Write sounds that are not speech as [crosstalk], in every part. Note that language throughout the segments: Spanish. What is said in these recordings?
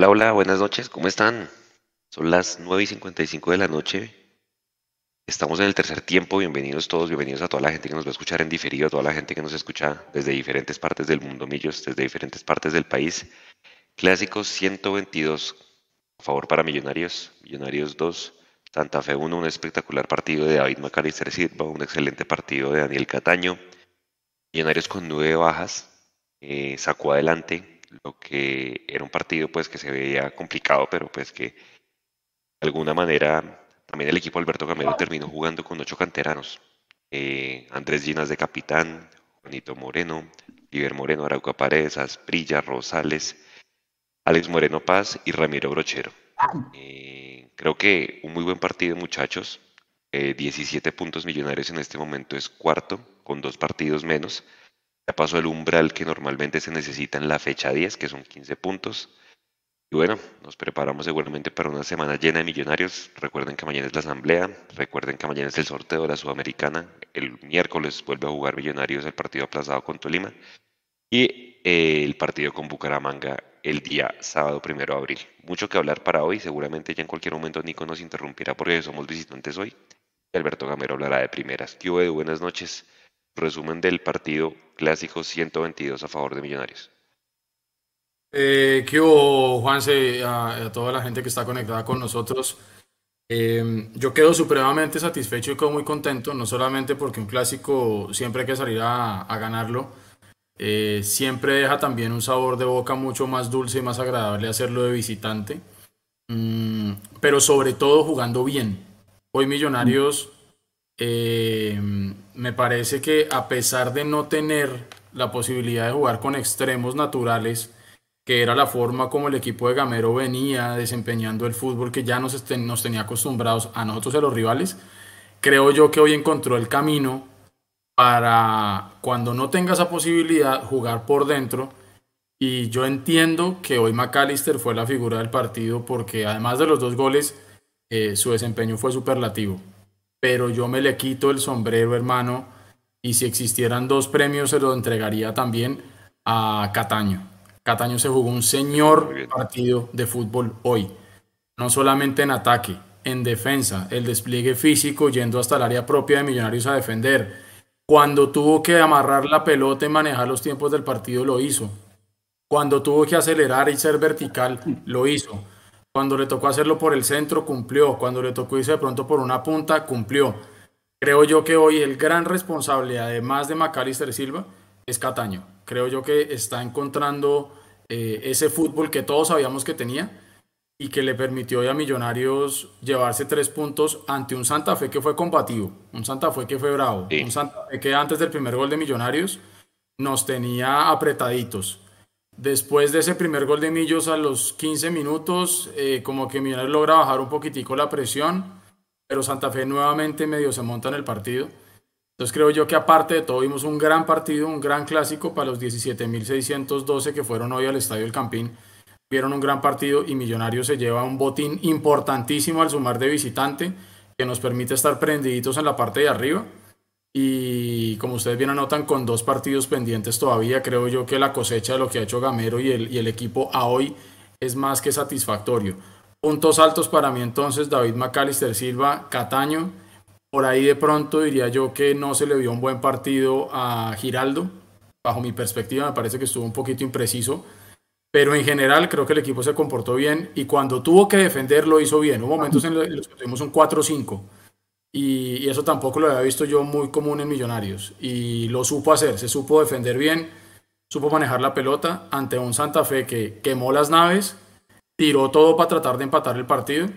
Hola, hola, buenas noches, ¿cómo están? Son las 9 y 55 de la noche. Estamos en el tercer tiempo. Bienvenidos todos, bienvenidos a toda la gente que nos va a escuchar en diferido, a toda la gente que nos escucha desde diferentes partes del mundo, Millos, desde diferentes partes del país. Clásicos 122 a favor para Millonarios, Millonarios 2, Santa Fe 1, un espectacular partido de David Macalister Silva, un excelente partido de Daniel Cataño. Millonarios con nueve bajas, eh, sacó adelante lo que era un partido pues que se veía complicado, pero pues que de alguna manera también el equipo Alberto Gamero terminó jugando con ocho canteranos. Eh, Andrés Ginas de capitán, Juanito Moreno, Iber Moreno, Arauca Paredes, Asprilla, Rosales, Alex Moreno Paz y Ramiro Brochero. Eh, creo que un muy buen partido, muchachos. 17 eh, puntos millonarios en este momento es cuarto, con dos partidos menos. Ya pasó el umbral que normalmente se necesita en la fecha 10, que son 15 puntos. Y bueno, nos preparamos seguramente para una semana llena de millonarios. Recuerden que mañana es la asamblea, recuerden que mañana es el sorteo de la Sudamericana. El miércoles vuelve a jugar Millonarios el partido aplazado con Tolima. Y eh, el partido con Bucaramanga el día sábado primero de abril. Mucho que hablar para hoy. Seguramente ya en cualquier momento Nico nos interrumpirá porque somos visitantes hoy. Alberto Gamero hablará de primeras. ¿Qué hubo Buenas noches resumen del partido clásico 122 a favor de Millonarios. Eh, ¿Qué hubo, Juanse, a, a, toda la gente que está conectada con nosotros? Eh, yo quedo supremamente satisfecho y quedo muy contento, no solamente porque un clásico siempre hay que salir a, a ganarlo, eh, siempre deja también un sabor de boca mucho más dulce y más agradable hacerlo de visitante, mm, pero sobre todo jugando bien. Hoy Millonarios eh, me parece que a pesar de no tener la posibilidad de jugar con extremos naturales, que era la forma como el equipo de Gamero venía desempeñando el fútbol que ya nos, nos tenía acostumbrados a nosotros y los rivales, creo yo que hoy encontró el camino para cuando no tenga esa posibilidad jugar por dentro. Y yo entiendo que hoy McAllister fue la figura del partido porque además de los dos goles, eh, su desempeño fue superlativo pero yo me le quito el sombrero, hermano, y si existieran dos premios se lo entregaría también a Cataño. Cataño se jugó un señor partido de fútbol hoy, no solamente en ataque, en defensa, el despliegue físico yendo hasta el área propia de Millonarios a defender. Cuando tuvo que amarrar la pelota y manejar los tiempos del partido, lo hizo. Cuando tuvo que acelerar y ser vertical, lo hizo. Cuando le tocó hacerlo por el centro, cumplió. Cuando le tocó irse de pronto por una punta, cumplió. Creo yo que hoy el gran responsable, además de Macalister Silva, es Cataño. Creo yo que está encontrando eh, ese fútbol que todos sabíamos que tenía y que le permitió a Millonarios llevarse tres puntos ante un Santa Fe que fue combativo, un Santa Fe que fue bravo, un Santa Fe que antes del primer gol de Millonarios nos tenía apretaditos. Después de ese primer gol de Millos a los 15 minutos, eh, como que Millonarios logra bajar un poquitico la presión, pero Santa Fe nuevamente medio se monta en el partido. Entonces creo yo que aparte de todo vimos un gran partido, un gran clásico para los 17.612 que fueron hoy al Estadio El Campín. Vieron un gran partido y Millonarios se lleva un botín importantísimo al sumar de visitante que nos permite estar prendiditos en la parte de arriba y como ustedes bien anotan, con dos partidos pendientes todavía, creo yo que la cosecha de lo que ha hecho Gamero y el, equipo a hoy es más que satisfactorio. Puntos altos para mí entonces, David McAllister Silva, Cataño. Por ahí de pronto diría yo que no se le vio un buen partido a Giraldo. Bajo mi perspectiva me parece que estuvo un poquito impreciso. Pero en general creo que el equipo se comportó bien y cuando tuvo que defender lo hizo bien. Hubo momentos en los que tuvimos un 4-5 y, eso tampoco lo había visto yo muy común en Millonarios. Y lo supo hacer, se supo defender bien, supo manejar la pelota ante un Santa Fe que quemó las naves, tiró todo para tratar de empatar el partido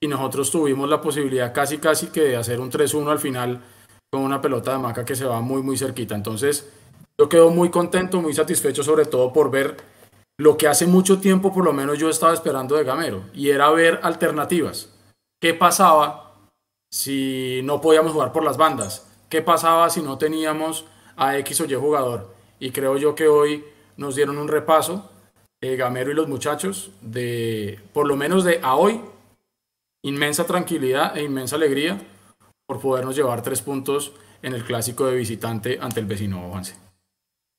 y nosotros tuvimos la posibilidad casi casi que de hacer un 3-1 al final con una pelota de maca que se va muy muy cerquita. Entonces yo quedo muy contento, muy satisfecho sobre todo por ver lo que hace mucho tiempo por lo menos yo estaba esperando de Gamero y era ver alternativas. ¿Qué pasaba si no podíamos jugar por las bandas? ¿Qué pasaba si no teníamos a X o Y jugador? Y creo yo que hoy nos dieron un repaso, eh, Gamero y los muchachos, de por lo menos de a hoy, inmensa tranquilidad e inmensa alegría por podernos llevar tres puntos en el clásico de visitante ante el vecino Juanse.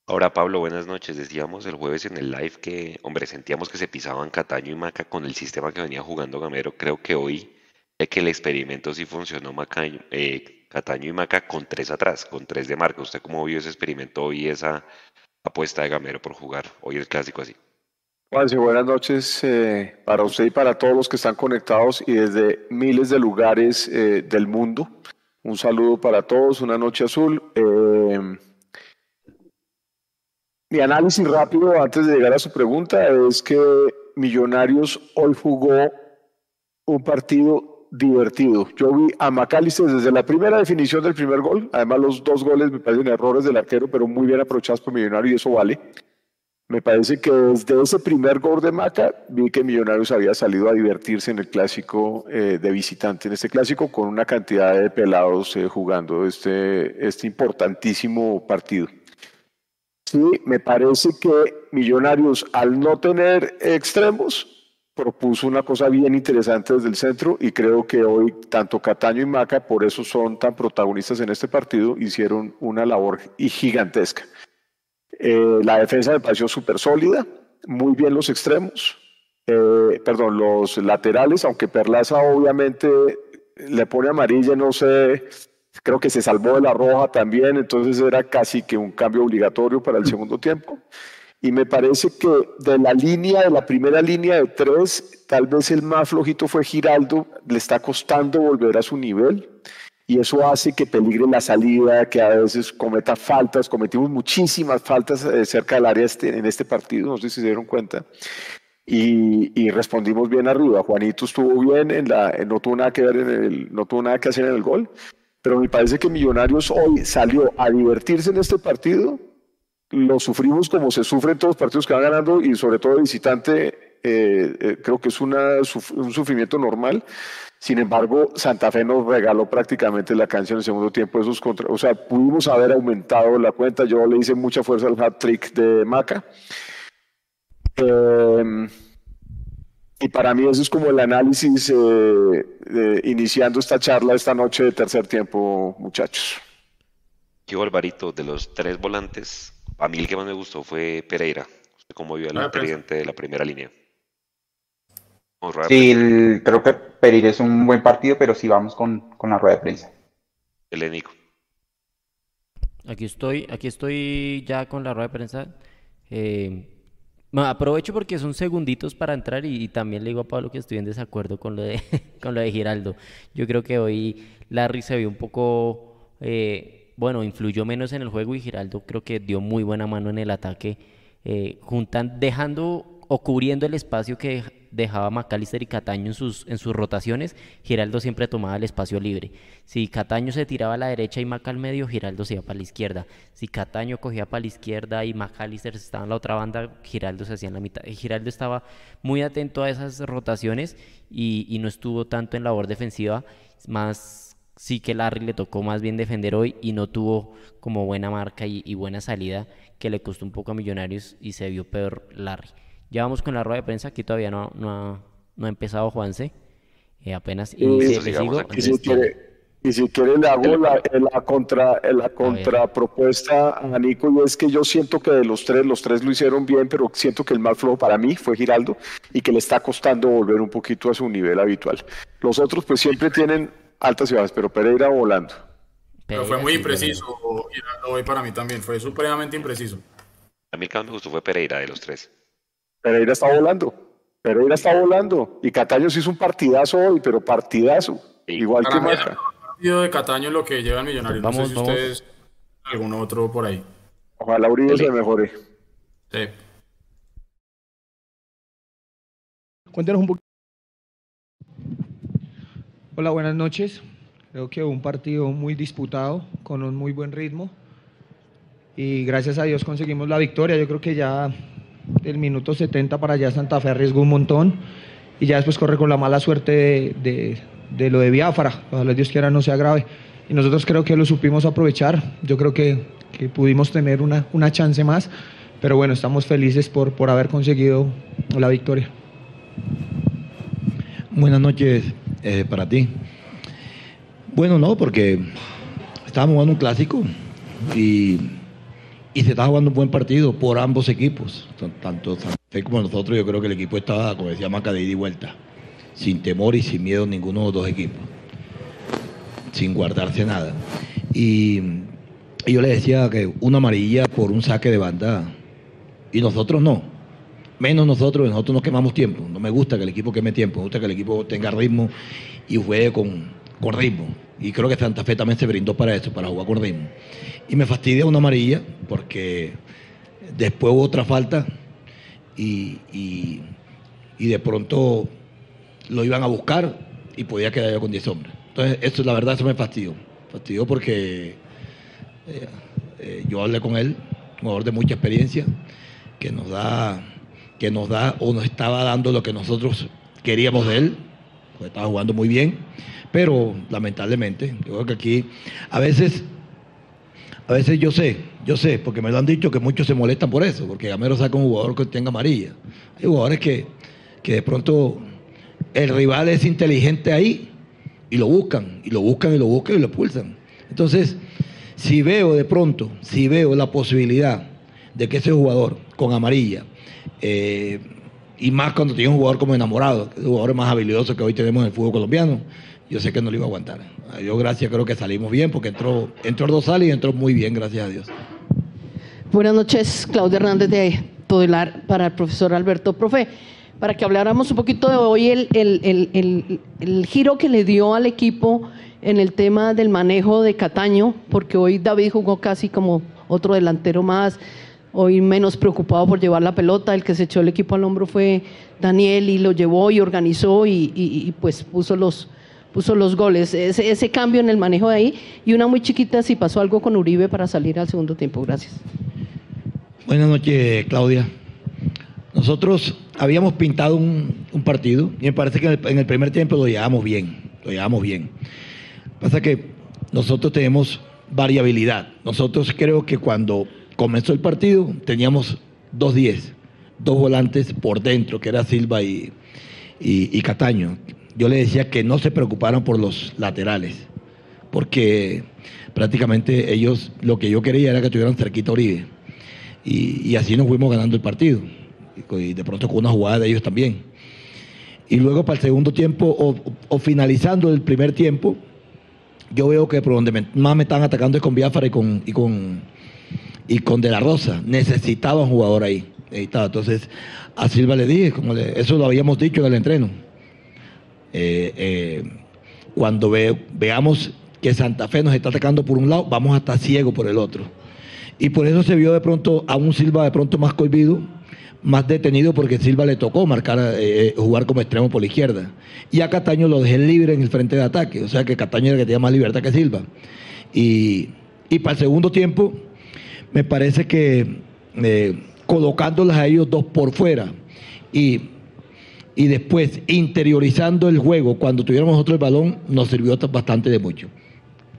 Ahora, Pablo, buenas noches. Decíamos el jueves en el live que, hombre, sentíamos que se pisaban Cataño y Maca con el sistema que venía jugando Gamero. Creo que hoy que el experimento sí funcionó Maca, eh, Cataño y Maca con tres atrás, con tres de marca. ¿Usted cómo vio ese experimento hoy, esa apuesta de Gamero por jugar hoy el clásico así? Juanse, buenas noches eh, para usted y para todos los que están conectados y desde miles de lugares eh, del mundo. Un saludo para todos, una noche azul. Mi análisis rápido antes de llegar a su pregunta es que Millonarios hoy jugó un partido divertido. Yo vi a McAllister desde la primera definición del primer gol. Además, los dos goles me parecen errores del arquero, pero muy bien aprovechados por Millonarios y eso vale. Me parece que desde ese primer gol de Maca vi que Millonarios había salido a divertirse en el clásico eh, de visitante, en este clásico con una cantidad de pelados eh, jugando este, este importantísimo partido. Sí, me parece que Millonarios al no tener extremos propuso una cosa bien interesante desde el centro y creo que hoy tanto Cataño y Maca, por eso son tan protagonistas en este partido, hicieron una labor gigantesca. Eh, la defensa me pareció súper sólida, muy bien los extremos, eh, perdón, los laterales, aunque Perlaza obviamente le pone amarilla, no sé, creo que se salvó de la roja también, entonces era casi que un cambio obligatorio para el segundo tiempo. Y me parece que de la línea, de la primera línea de tres, tal vez el más flojito fue Giraldo, le está costando volver a su nivel y eso hace que peligre la salida, que a veces cometa faltas, cometimos muchísimas faltas eh, cerca del área este, en este partido, no sé si se dieron cuenta, y, respondimos bien arriba. Juanito estuvo bien, no, tuvo nada que ver en no tuvo nada que hacer en el gol, pero me parece que Millonarios hoy salió a divertirse en este partido, lo sufrimos como se sufre en todos los partidos que van ganando y sobre todo visitante, eh, eh, creo que es un sufrimiento normal sin embargo, Santa Fe nos regaló prácticamente la canción en el segundo tiempo. Esos contra, o sea, pudimos haber aumentado la cuenta. Yo le hice mucha fuerza al hat trick de Maca. Eh, y para mí eso es como el análisis eh, iniciando esta charla esta noche de tercer tiempo, muchachos. Yo, Alvarito, de los tres volantes, a mí el que más me gustó fue Pereira. ¿Usted cómo vio al ah, presidente de la primera línea? Sí, creo que Pereira es un buen partido, pero sí vamos con, la rueda de prensa. Elenico. Aquí estoy, aquí estoy ya con la rueda de prensa. Eh, aprovecho porque son segunditos para entrar y, también le digo a Pablo que estoy en desacuerdo con lo de, [laughs] con lo de Giraldo. Yo creo que hoy Larry se vio un poco, eh, bueno, influyó menos en el juego y Giraldo creo que dio muy buena mano en el ataque, eh, juntan, dejando o cubriendo el espacio que dejaba McAllister y Cataño en sus, en sus rotaciones, Giraldo siempre tomaba el espacio libre. Si Cataño se tiraba a la derecha y Maca al medio, Giraldo se iba para la izquierda. Si Cataño cogía para la izquierda y McAllister estaba en la otra banda, Giraldo se hacía en la mitad. Giraldo estaba muy atento a esas rotaciones y, no estuvo tanto en labor defensiva, más sí que Larry le tocó más bien defender hoy y no tuvo como buena marca y, y buena salida que le costó un poco a Millonarios y se vio peor Larry. Ya vamos con la rueda de prensa, aquí todavía no, no, ha, no ha empezado Juanse. Eh, apenas y, y, si quiere, y si quiere le hago la, la contra la contrapropuesta a Nico y es que yo siento que de los tres, los tres lo hicieron bien, pero siento que el más flojo para mí fue Giraldo y que le está costando volver un poquito a su nivel habitual. Los otros pues siempre tienen altas ciudades, pero Pereira volando. Pero fue muy impreciso, hoy para mí también, fue supremamente impreciso. A mí el que me gustó fue Pereira de los tres. Pereira está volando. Pereira está volando. Y Cataño sí hizo un partidazo hoy, pero partidazo. Igual que Maca. El partido de Cataño lo que lleva el millonario. no sé si ustedes, algún otro por ahí. Ojalá Uribe se mejore. Sí. Cuéntanos un poquito. Hola, buenas noches. Creo que un partido muy disputado, con un muy buen ritmo. Y gracias a Dios conseguimos la victoria. Yo creo que ya del minuto 70 para allá Santa Fe arriesgó un montón y ya después corre con la mala suerte de, lo de Biafara. Ojalá Dios quiera no sea grave. Y nosotros creo que lo supimos aprovechar. Yo creo que, pudimos tener una, una, chance más. Pero bueno, estamos felices por, por haber conseguido la victoria. Buenas noches eh, para ti. Bueno, no, porque estábamos jugando un clásico y se está jugando un buen partido por ambos equipos, tanto Fe como nosotros. Yo creo que el equipo estaba, como decía Maca, de ida y vuelta, sin temor y sin miedo ninguno de los dos equipos, sin guardarse nada. Y, y yo le decía que una amarilla por un saque de banda, y nosotros no. Menos nosotros, nosotros no quemamos tiempo. No me gusta que el equipo queme tiempo, me gusta que el equipo tenga ritmo y juegue con, con ritmo. Y creo que Santa Fe también se brindó para eso, para jugar con ritmo. Y me fastidia una amarilla porque después hubo otra falta y, y, y de pronto lo iban a buscar y podía quedar yo con 10 hombres. Entonces, eso la verdad, eso me fastidió. Fastidió porque eh, eh, yo hablé con él, un jugador de mucha experiencia, que nos da, que nos da o nos estaba dando lo que nosotros queríamos de él, porque estaba jugando muy bien, pero lamentablemente, yo creo que aquí a veces, a veces yo sé, yo sé, porque me lo han dicho que muchos se molestan por eso, porque Gamero saca un jugador que tenga amarilla. Hay jugadores que, que de pronto el rival es inteligente ahí y lo buscan, y lo buscan, y lo buscan, y lo expulsan. Entonces, si veo de pronto, si veo la posibilidad de que ese jugador con amarilla, eh, y más cuando tiene un jugador como enamorado, el jugador más habilidoso que hoy tenemos en el fútbol colombiano, yo sé que no lo iba a aguantar. Yo gracias creo que salimos bien porque entró, entró Rosales y entró muy bien, gracias a Dios. Buenas noches, Claudia Hernández de Todelar para el profesor Alberto. Profe, para que habláramos un poquito de hoy el, el, el, el, giro que le dio al equipo en el tema del manejo de Cataño, porque hoy David jugó casi como otro delantero más, hoy menos preocupado por llevar la pelota, el que se echó el equipo al hombro fue Daniel y lo llevó y organizó y, pues puso los, puso los goles, ese, cambio en el manejo de ahí y una muy chiquita si pasó algo con Uribe para salir al segundo tiempo. Gracias. Buenas noches, Claudia. Nosotros habíamos pintado un, un partido y me parece que en el, en el, primer tiempo lo llevamos bien, lo llevamos bien. Pasa que nosotros tenemos variabilidad. Nosotros creo que cuando comenzó el partido teníamos dos 10, dos volantes por dentro, que era Silva y, y, Cataño. Yo le decía que no se preocuparan por los laterales, porque prácticamente ellos, lo que yo quería era que estuvieran cerquita a Uribe. Y, y así nos fuimos ganando el partido y de pronto con una jugada de ellos también. Y luego para el segundo tiempo o, o, finalizando el primer tiempo, yo veo que por donde más me están atacando es con con, y con, y con De La Rosa. Necesitaba un jugador ahí. Necesitaba. Entonces a Silva le dije, como eso lo habíamos dicho en el entreno. Eh, eh, cuando ve, veamos que Santa Fe nos está atacando por un lado, vamos a estar ciegos por el otro. Y por eso se vio de pronto a un Silva de pronto más cohibido, más detenido porque Silva le tocó marcar, eh, jugar como extremo por la izquierda. Y a Cataño lo dejé libre en el frente de ataque, o sea que Cataño era el que tenía más libertad que Silva. Y, y para el segundo tiempo, me parece que eh, colocándolas a ellos dos por fuera y, y después interiorizando el juego cuando tuviéramos nosotros el balón, nos sirvió bastante de mucho.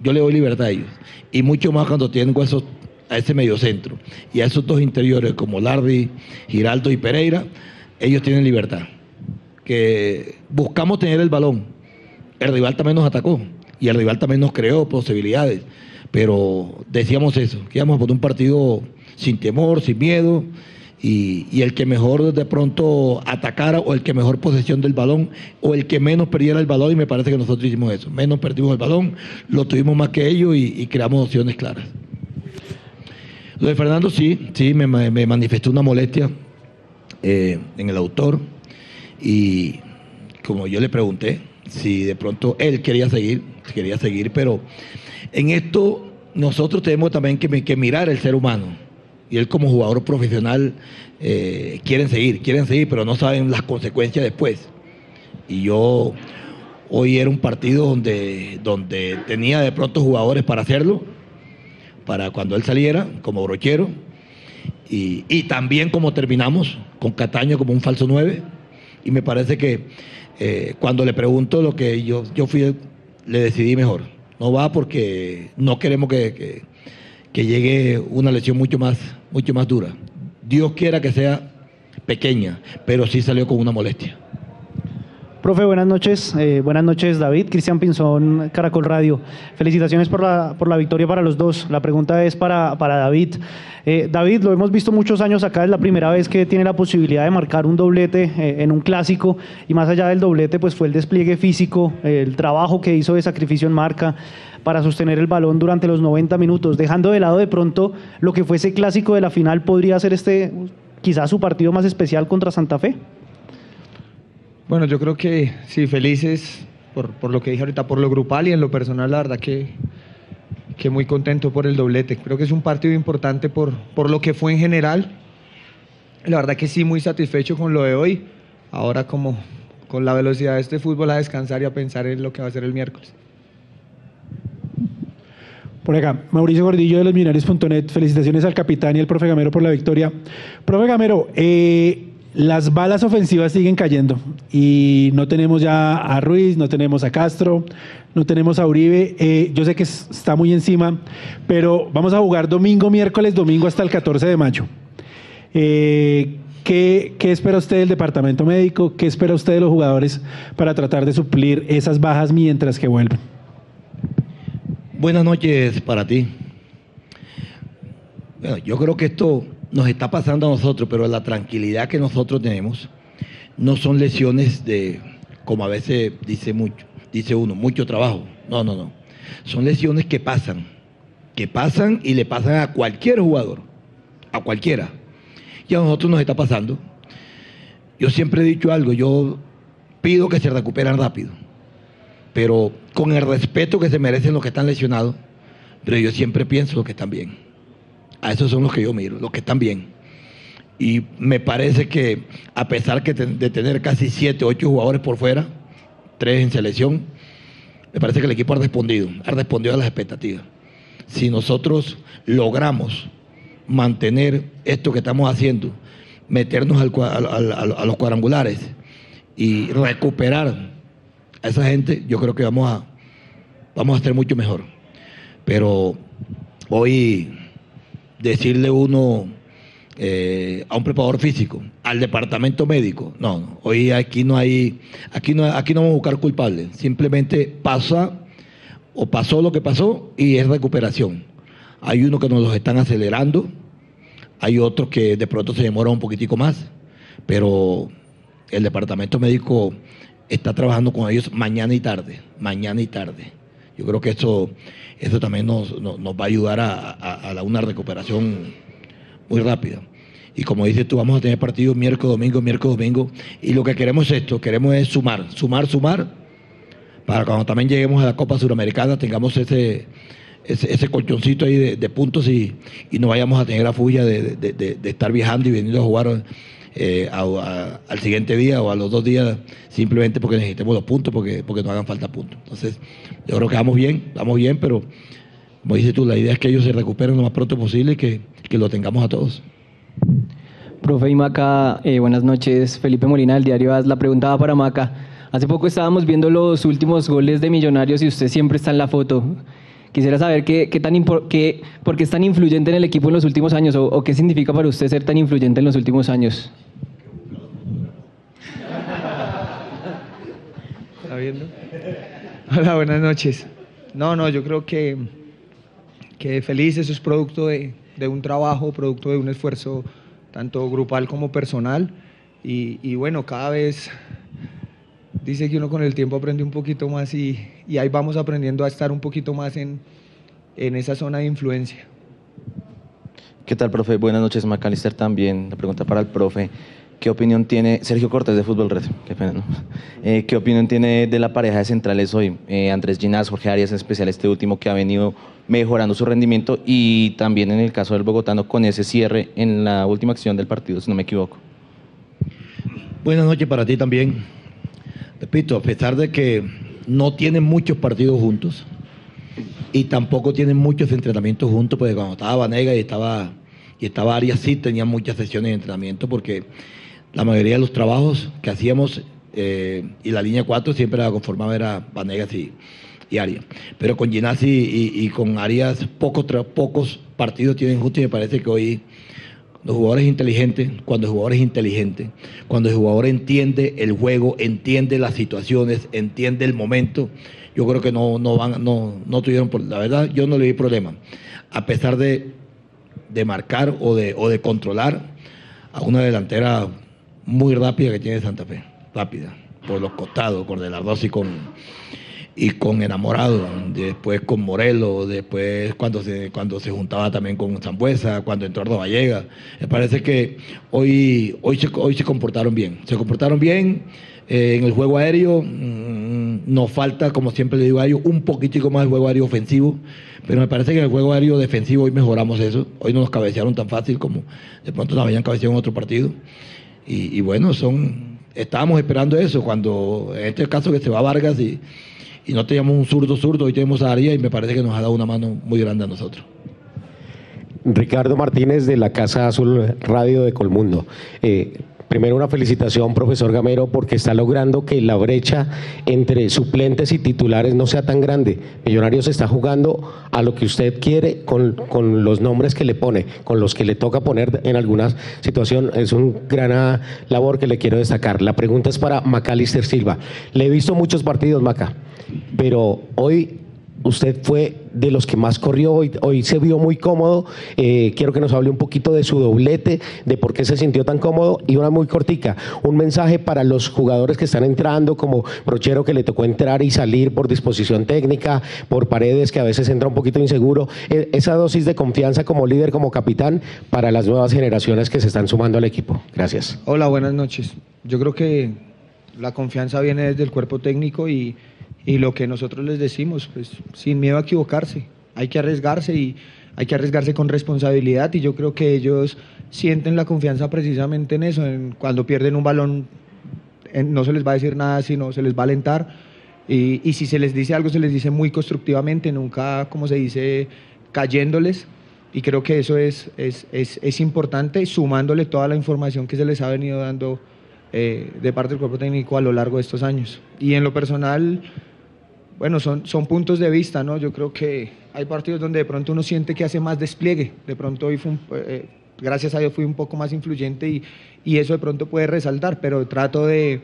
Yo le doy libertad a ellos. Y mucho más cuando huesos a ese mediocentro. Y a esos dos interiores como Lardi, Giraldo y Pereira, ellos tienen libertad. Que buscamos tener el balón. El rival también nos atacó y el rival también nos creó posibilidades. Pero decíamos eso, que íbamos por un partido sin temor, sin miedo, y, y, el que mejor de pronto atacara o el que mejor posesión del balón o el que menos perdiera el balón y me parece que nosotros hicimos eso. Menos perdimos el balón, lo tuvimos más que ellos y, y creamos opciones claras. Lo de Fernando sí, sí, me, me manifestó una molestia eh, en el autor y como yo le pregunté si de pronto él quería seguir, quería seguir, pero en esto nosotros tenemos también que, mirar el ser humano y él como jugador profesional eh, quieren seguir, quieren seguir, pero no saben las consecuencias después. Y yo hoy era un partido donde, donde tenía de pronto jugadores para hacerlo, para cuando él saliera como brochero, y, y también como terminamos, con Cataño como un falso 9, y me parece que eh, cuando le pregunto lo que yo, yo fui, le decidí mejor. No va porque no queremos que, que llegue una lesión mucho más, mucho más dura. Dios quiera que sea pequeña, pero sí salió con una molestia. Profe, buenas noches. Eh, buenas noches, David. Cristian Pinzón, Caracol Radio. Felicitaciones por la, por la victoria para los dos. La pregunta es para, para David. Eh, David, lo hemos visto muchos años acá, es la primera vez que tiene la posibilidad de marcar un doblete eh, en un clásico y más allá del doblete, pues fue el despliegue físico, el trabajo que hizo de sacrificio en marca para sostener el balón durante los 90 minutos, dejando de lado de pronto lo que fue ese clásico de la final, podría ser este quizás su partido más especial contra Santa Fe. Bueno, yo creo que sí, felices por, por lo que dije ahorita, por lo grupal y en lo personal, la verdad que, que muy contento por el doblete. Creo que es un partido importante por, por lo que fue en general. La verdad que sí, muy satisfecho con lo de hoy. Ahora como con la velocidad de este fútbol a descansar y a pensar en lo que va a ser el miércoles. Por acá, Mauricio Gordillo de los Millonarios.net. Felicitaciones al capitán y al profe Gamero por la victoria. Profe Gamero, eh, las balas ofensivas siguen cayendo y no tenemos ya a Ruiz, no tenemos a Castro, no tenemos a Uribe. Eh, yo sé que está muy encima, pero vamos a jugar domingo, miércoles, domingo hasta el 14 de mayo. Eh, ¿qué, ¿Qué espera usted del departamento médico? ¿Qué espera usted de los jugadores para tratar de suplir esas bajas mientras que vuelven? Buenas noches para ti. Bueno, yo creo que esto nos está pasando a nosotros, pero la tranquilidad que nosotros tenemos no son lesiones de, como a veces dice mucho, dice uno, mucho trabajo. No, no, no. Son lesiones que pasan, que pasan y le pasan a cualquier jugador, a cualquiera. Y a nosotros nos está pasando. Yo siempre he dicho algo, yo pido que se recuperen rápido, pero con el respeto que se merecen los que están lesionados, pero yo siempre pienso que están bien. A esos son los que yo miro, los que están bien. Y me parece que a pesar de tener casi siete, ocho jugadores por fuera, tres en selección, me parece que el equipo ha respondido, ha respondido a las expectativas. Si nosotros logramos mantener esto que estamos haciendo, meternos a los cuadrangulares y recuperar a esa gente, yo creo que vamos a, vamos a estar mucho mejor. Pero hoy decirle uno eh, a un preparador físico, al departamento médico. No, hoy aquí no hay, aquí no, aquí no vamos a buscar culpables. Simplemente pasa o pasó lo que pasó y es recuperación. Hay unos que nos los están acelerando, hay otros que de pronto se demoran un poquitico más, pero el departamento médico está trabajando con ellos mañana y tarde, mañana y tarde. Yo creo que eso eso también nos, va a ayudar a, una recuperación muy rápida. Y como dices tú, vamos a tener partidos miércoles, domingo, miércoles, domingo. Y lo que queremos es esto, queremos es sumar, sumar, sumar, para cuando también lleguemos a la Copa Suramericana tengamos ese, ese, colchoncito ahí de, puntos y, no vayamos a tener la furia de, de, estar viajando y veniendo a jugar eh, al siguiente día o a los dos días simplemente porque necesitemos los puntos, porque, porque no hagan falta puntos. Entonces, yo creo que vamos bien, vamos bien, pero como dices tú, la idea es que ellos se recuperen lo más pronto posible y que, que lo tengamos a todos. Profe y Maca, eh, buenas noches. Felipe Molina del diario AS. La pregunta va para Maca. Hace poco estábamos viendo los últimos goles de Millonarios y usted siempre está en la foto. Quisiera saber qué, qué tan qué, por qué es tan influyente en el equipo en los últimos años o, o qué significa para usted ser tan influyente en los últimos años. ¿Está viendo? Hola, buenas noches. No, no, yo creo que, que feliz, eso es producto de, de un trabajo, producto de un esfuerzo tanto grupal como personal. Y, y, bueno, cada vez dice que uno con el tiempo aprende un poquito más y, y ahí vamos aprendiendo a estar un poquito más en, en, esa zona de influencia. ¿Qué tal, profe? Buenas noches, Macalister también. La pregunta para el profe. ¿Qué opinión tiene Sergio Cortés de Fútbol Red? Qué pena, ¿no? Eh, ¿Qué opinión tiene de la pareja de centrales hoy? Eh, Andrés Ginás, Jorge Arias, en especial este último que ha venido mejorando su rendimiento y también en el caso del bogotano con ese cierre en la última acción del partido, si no me equivoco. Buenas noches para ti también. Repito, a pesar de que no tienen muchos partidos juntos y tampoco tienen muchos entrenamientos juntos, porque cuando estaba Vanega y estaba, y estaba Arias sí tenían muchas sesiones de entrenamiento porque la mayoría de los trabajos que hacíamos eh, y la línea 4 siempre la conformaba era Vanegas y, Arias. Pero con Ginasi y, con Arias pocos, pocos partidos tienen justo y me parece que hoy Cuando el jugador es inteligente, cuando el jugador es inteligente, cuando el jugador entiende el juego, entiende las situaciones, entiende el momento, yo creo que no, no van, no, no tuvieron, la verdad, yo no le vi problema. A pesar de, de marcar o de, o de controlar a una delantera muy rápida que tiene Santa Fe, rápida, por los costados, con Delardos y con y con Enamorado, después con Morelos, después cuando se, cuando se juntaba también con Zambuesa, cuando entró Ardo Vallega. Me parece que hoy, hoy, se, hoy se comportaron bien. Se comportaron bien eh, en el juego aéreo. Mm, nos falta, como siempre le digo a ellos, un poquitico más el juego aéreo ofensivo, pero me parece que en el juego aéreo defensivo hoy mejoramos eso. Hoy no nos cabecearon tan fácil como de pronto nos habían cabeceado en otro partido. Y, bueno, son estábamos esperando eso, cuando en este caso que se va Vargas y y no teníamos un zurdo zurdo, hoy tenemos a Aria y me parece que nos ha dado una mano muy grande a nosotros. Ricardo Martínez de la Casa Azul Radio de Colmundo. Eh, primero una felicitación, profesor Gamero, porque está logrando que la brecha entre suplentes y titulares no sea tan grande. Millonarios está jugando a lo que usted quiere con, con los nombres que le pone, con los que le toca poner en alguna situación. Es un gran labor que le quiero destacar. La pregunta es para Macalister Silva. Le he visto muchos partidos, Maca pero hoy usted fue de los que más corrió, hoy, hoy se vio muy cómodo. Eh, quiero que nos hable un poquito de su doblete, de por qué se sintió tan cómodo y una muy cortica. Un mensaje para los jugadores que están entrando, como Brochero que le tocó entrar y salir por disposición técnica, por paredes que a veces entra un poquito inseguro. E, esa dosis de confianza como líder, como capitán, para las nuevas generaciones que se están sumando al equipo. Gracias. Hola, buenas noches. Yo creo que la confianza viene desde el cuerpo técnico y y lo que nosotros les decimos, pues sin miedo a equivocarse, hay que arriesgarse y hay que arriesgarse con responsabilidad. Y yo creo que ellos sienten la confianza precisamente en eso, en cuando pierden un balón no se les va a decir nada, sino se les va a alentar. Y, y si se les dice algo se les dice muy constructivamente, nunca como se dice cayéndoles. Y creo que eso es, es, es, es importante, sumándole toda la información que se les ha venido dando eh, de parte del cuerpo técnico a lo largo de estos años. Y en lo personal bueno, son, son puntos de vista, ¿no? Yo creo que hay partidos donde de pronto uno siente que hace más despliegue. De pronto hoy fue eh, gracias a Dios fui un poco más influyente y, y, eso de pronto puede resaltar, pero trato de,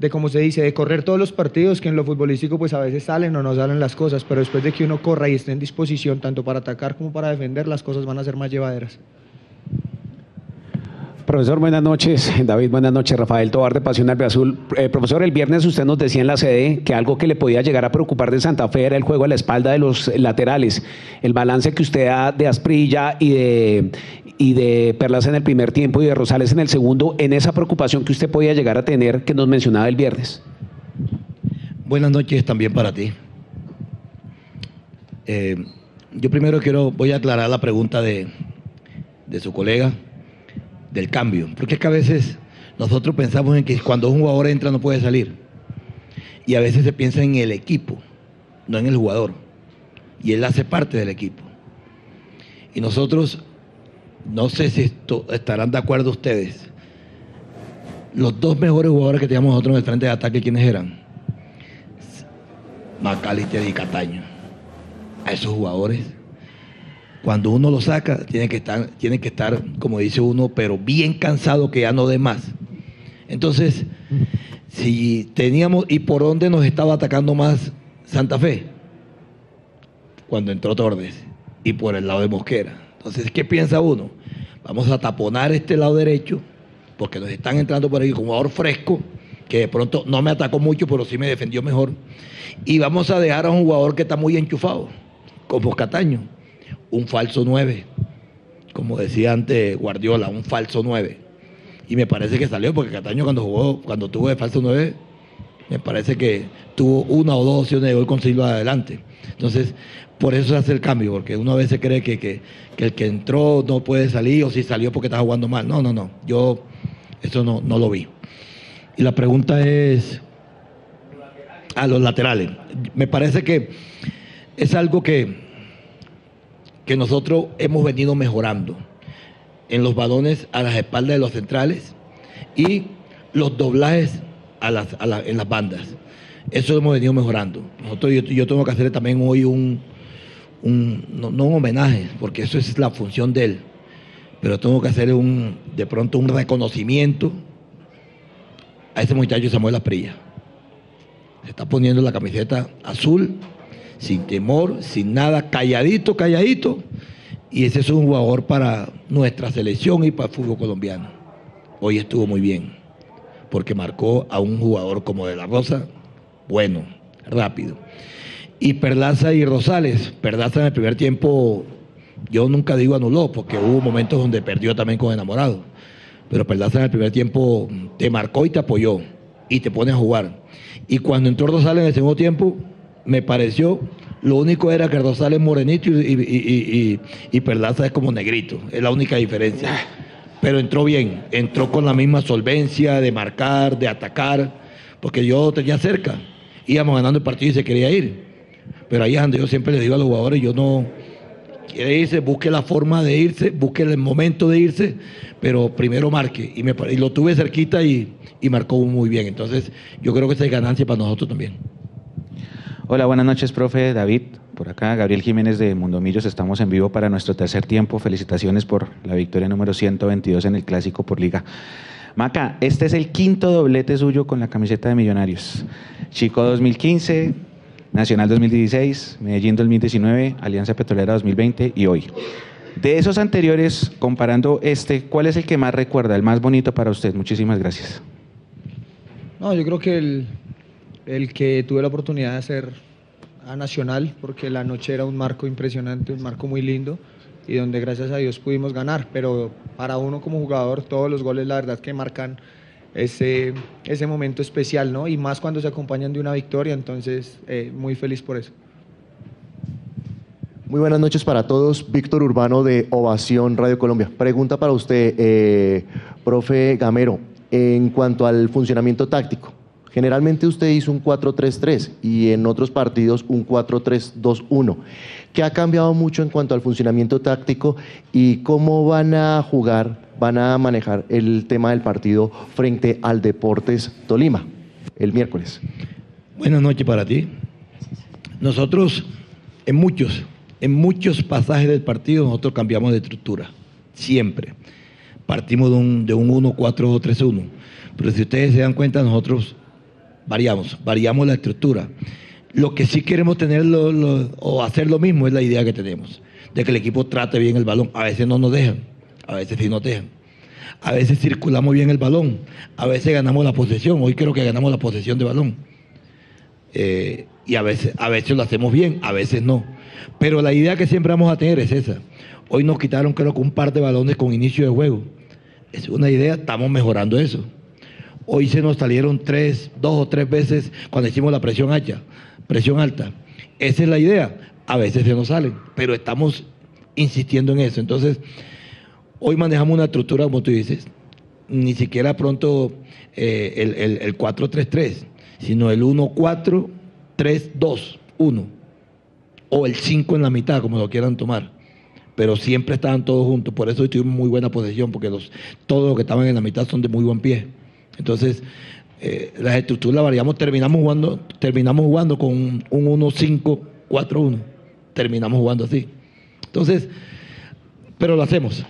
de, como se dice, de correr todos los partidos, que en lo futbolístico pues a veces salen o no salen las cosas, pero después de que uno corra y esté en disposición tanto para atacar como para defender, las cosas van a ser más llevaderas. Profesor, buenas noches. David, buenas noches. Rafael Tobar de Pasión Azul. Eh, profesor, el viernes usted nos decía en la sede que algo que le podía llegar a preocupar de Santa Fe era el juego a la espalda de los laterales. El balance que usted da de Asprilla y de, y de Perlas en el primer tiempo y de Rosales en el segundo, en esa preocupación que usted podía llegar a tener que nos mencionaba el viernes. Buenas noches también para ti. Eh, yo primero quiero, voy a aclarar la pregunta de, de su colega del cambio. Porque es que a veces nosotros pensamos en que cuando un jugador entra no puede salir. Y a veces se piensa en el equipo, no en el jugador. Y él hace parte del equipo. Y nosotros, no sé si estarán de acuerdo ustedes, los dos mejores jugadores que teníamos nosotros en el frente de ataque, ¿quiénes eran? Macalister y Cataño. A esos jugadores cuando uno lo saca, tiene que estar, tiene que estar, como dice uno, pero bien cansado que ya no dé más. Entonces, si teníamos, ¿y por dónde nos estaba atacando más Santa Fe? Cuando entró Tordes, y por el lado de Mosquera. Entonces, ¿qué piensa uno? Vamos a taponar este lado derecho, porque nos están entrando por ahí un jugador fresco, que de pronto no me atacó mucho, pero sí me defendió mejor. Y vamos a dejar a un jugador que está muy enchufado, como Cataño un falso 9, como decía antes Guardiola, un falso 9. Y me parece que salió, porque Cataño cuando jugó, cuando tuvo de falso 9, me parece que tuvo una o dos opciones de gol con Silva adelante. Entonces, por eso se hace el cambio, porque uno a veces cree que, que, el que entró no puede salir o si salió porque está jugando mal. No, no, no. Yo eso no, no lo vi. Y la pregunta es a los laterales. Me parece que es algo que que nosotros hemos venido mejorando en los balones a las espaldas de los centrales y los doblajes en las bandas. Eso hemos venido mejorando. Nosotros, yo, tengo que hacer también hoy un, un no, un homenaje, porque eso es la función de él, pero tengo que hacer un, de pronto un reconocimiento a ese muchacho Samuel Aprilla. Se está poniendo la camiseta azul, sin temor, sin nada, calladito, calladito. Y ese es un jugador para nuestra selección y para el fútbol colombiano. Hoy estuvo muy bien, porque marcó a un jugador como De La Rosa, bueno, rápido. Y Perlaza y Rosales, Perlaza en el primer tiempo, yo nunca digo anuló, porque hubo momentos donde perdió también con enamorado. Pero Perlaza en el primer tiempo te marcó y te apoyó y te pone a jugar. Y cuando entró Rosales en el segundo tiempo, me pareció, lo único era que Rosales es morenito y, y, y, Perlaza es como negrito, es la única diferencia. Pero entró bien, entró con la misma solvencia de marcar, de atacar, porque yo tenía cerca, íbamos ganando el partido y se quería ir. Pero ahí es donde yo siempre le digo a los jugadores, yo no, quiere irse, busque la forma de irse, busque el momento de irse, pero primero marque. Y, me, y lo tuve cerquita y, y marcó muy bien. Entonces, yo creo que esa es ganancia para nosotros también. Hola, buenas noches, profe David. Por acá, Gabriel Jiménez de Mundomillos. Estamos en vivo para nuestro tercer tiempo. Felicitaciones por la victoria número 122 en el Clásico por Liga. Maca, este es el quinto doblete suyo con la camiseta de Millonarios. Chico 2015, Nacional 2016, Medellín 2019, Alianza Petrolera 2020 y hoy. De esos anteriores, comparando este, ¿cuál es el que más recuerda, el más bonito para usted? Muchísimas gracias. No, yo creo que el, el que tuve la oportunidad de hacer a Nacional, porque la noche era un marco impresionante, un marco muy lindo y donde gracias a Dios pudimos ganar, pero para uno como jugador todos los goles la verdad que marcan ese, ese momento especial, ¿no? Y más cuando se acompañan de una victoria, entonces eh, muy feliz por eso. Muy buenas noches para todos. Víctor Urbano de Ovación Radio Colombia. Pregunta para usted, eh, profe Gamero en cuanto al funcionamiento táctico. Generalmente usted hizo un 4-3-3 y en otros partidos un 4-3-2-1. ¿Qué ha cambiado mucho en cuanto al funcionamiento táctico y cómo van a jugar, van a manejar el tema del partido frente al Deportes Tolima el miércoles? Buenas noches para ti. Nosotros en muchos, en muchos pasajes del partido nosotros cambiamos de estructura, siempre partimos de un, de un 1, 4, 3, 1. Pero si ustedes se dan cuenta, nosotros variamos, variamos la estructura. Lo que sí queremos tener o hacer lo mismo es la idea que tenemos, de que el equipo trate bien el balón. A veces no nos dejan, a veces sí nos dejan. A veces circulamos bien el balón, a veces ganamos la posesión. Hoy creo que ganamos la posesión de balón. Eh, y a veces, a veces lo hacemos bien, a veces no. Pero la idea que siempre vamos a tener es esa. Hoy nos quitaron creo que un par de balones con inicio de juego. Es una idea, estamos mejorando eso. Hoy se nos salieron tres, dos o tres veces cuando hicimos la presión alta. Presión alta. Esa es la idea. A veces se nos salen, pero estamos insistiendo en eso. Entonces, hoy manejamos una estructura, como tú dices, ni siquiera pronto eh, el, el, el 4-3-3, sino el 1-4-3-2-1. O el 5 en la mitad, como lo quieran tomar pero siempre estaban todos juntos. Por eso tuvimos muy buena posesión, porque todos los que estaban en la mitad son de muy buen pie. Entonces, eh, las estructuras variamos, terminamos jugando, terminamos jugando con un 1-5-4-1. Terminamos jugando así. Entonces, pero lo hacemos.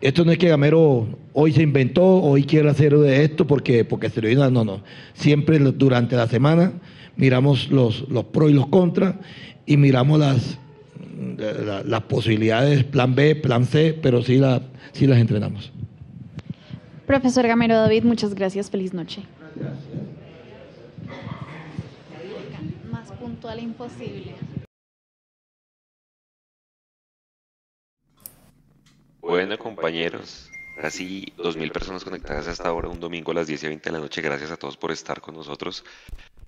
Esto no es que Gamero hoy se inventó, hoy quiere hacer de esto porque, porque se lo vino. No, no. Siempre durante la semana miramos los, los pros y los contras y miramos las, las posibilidades, plan B, plan C, pero sí, la, sí las entrenamos. Profesor Gamero David, muchas gracias. Feliz noche. Más puntual imposible. Bueno, compañeros, casi 2.000 personas conectadas hasta ahora, un domingo a las 10 y 20 de la noche. Gracias a todos por estar con nosotros.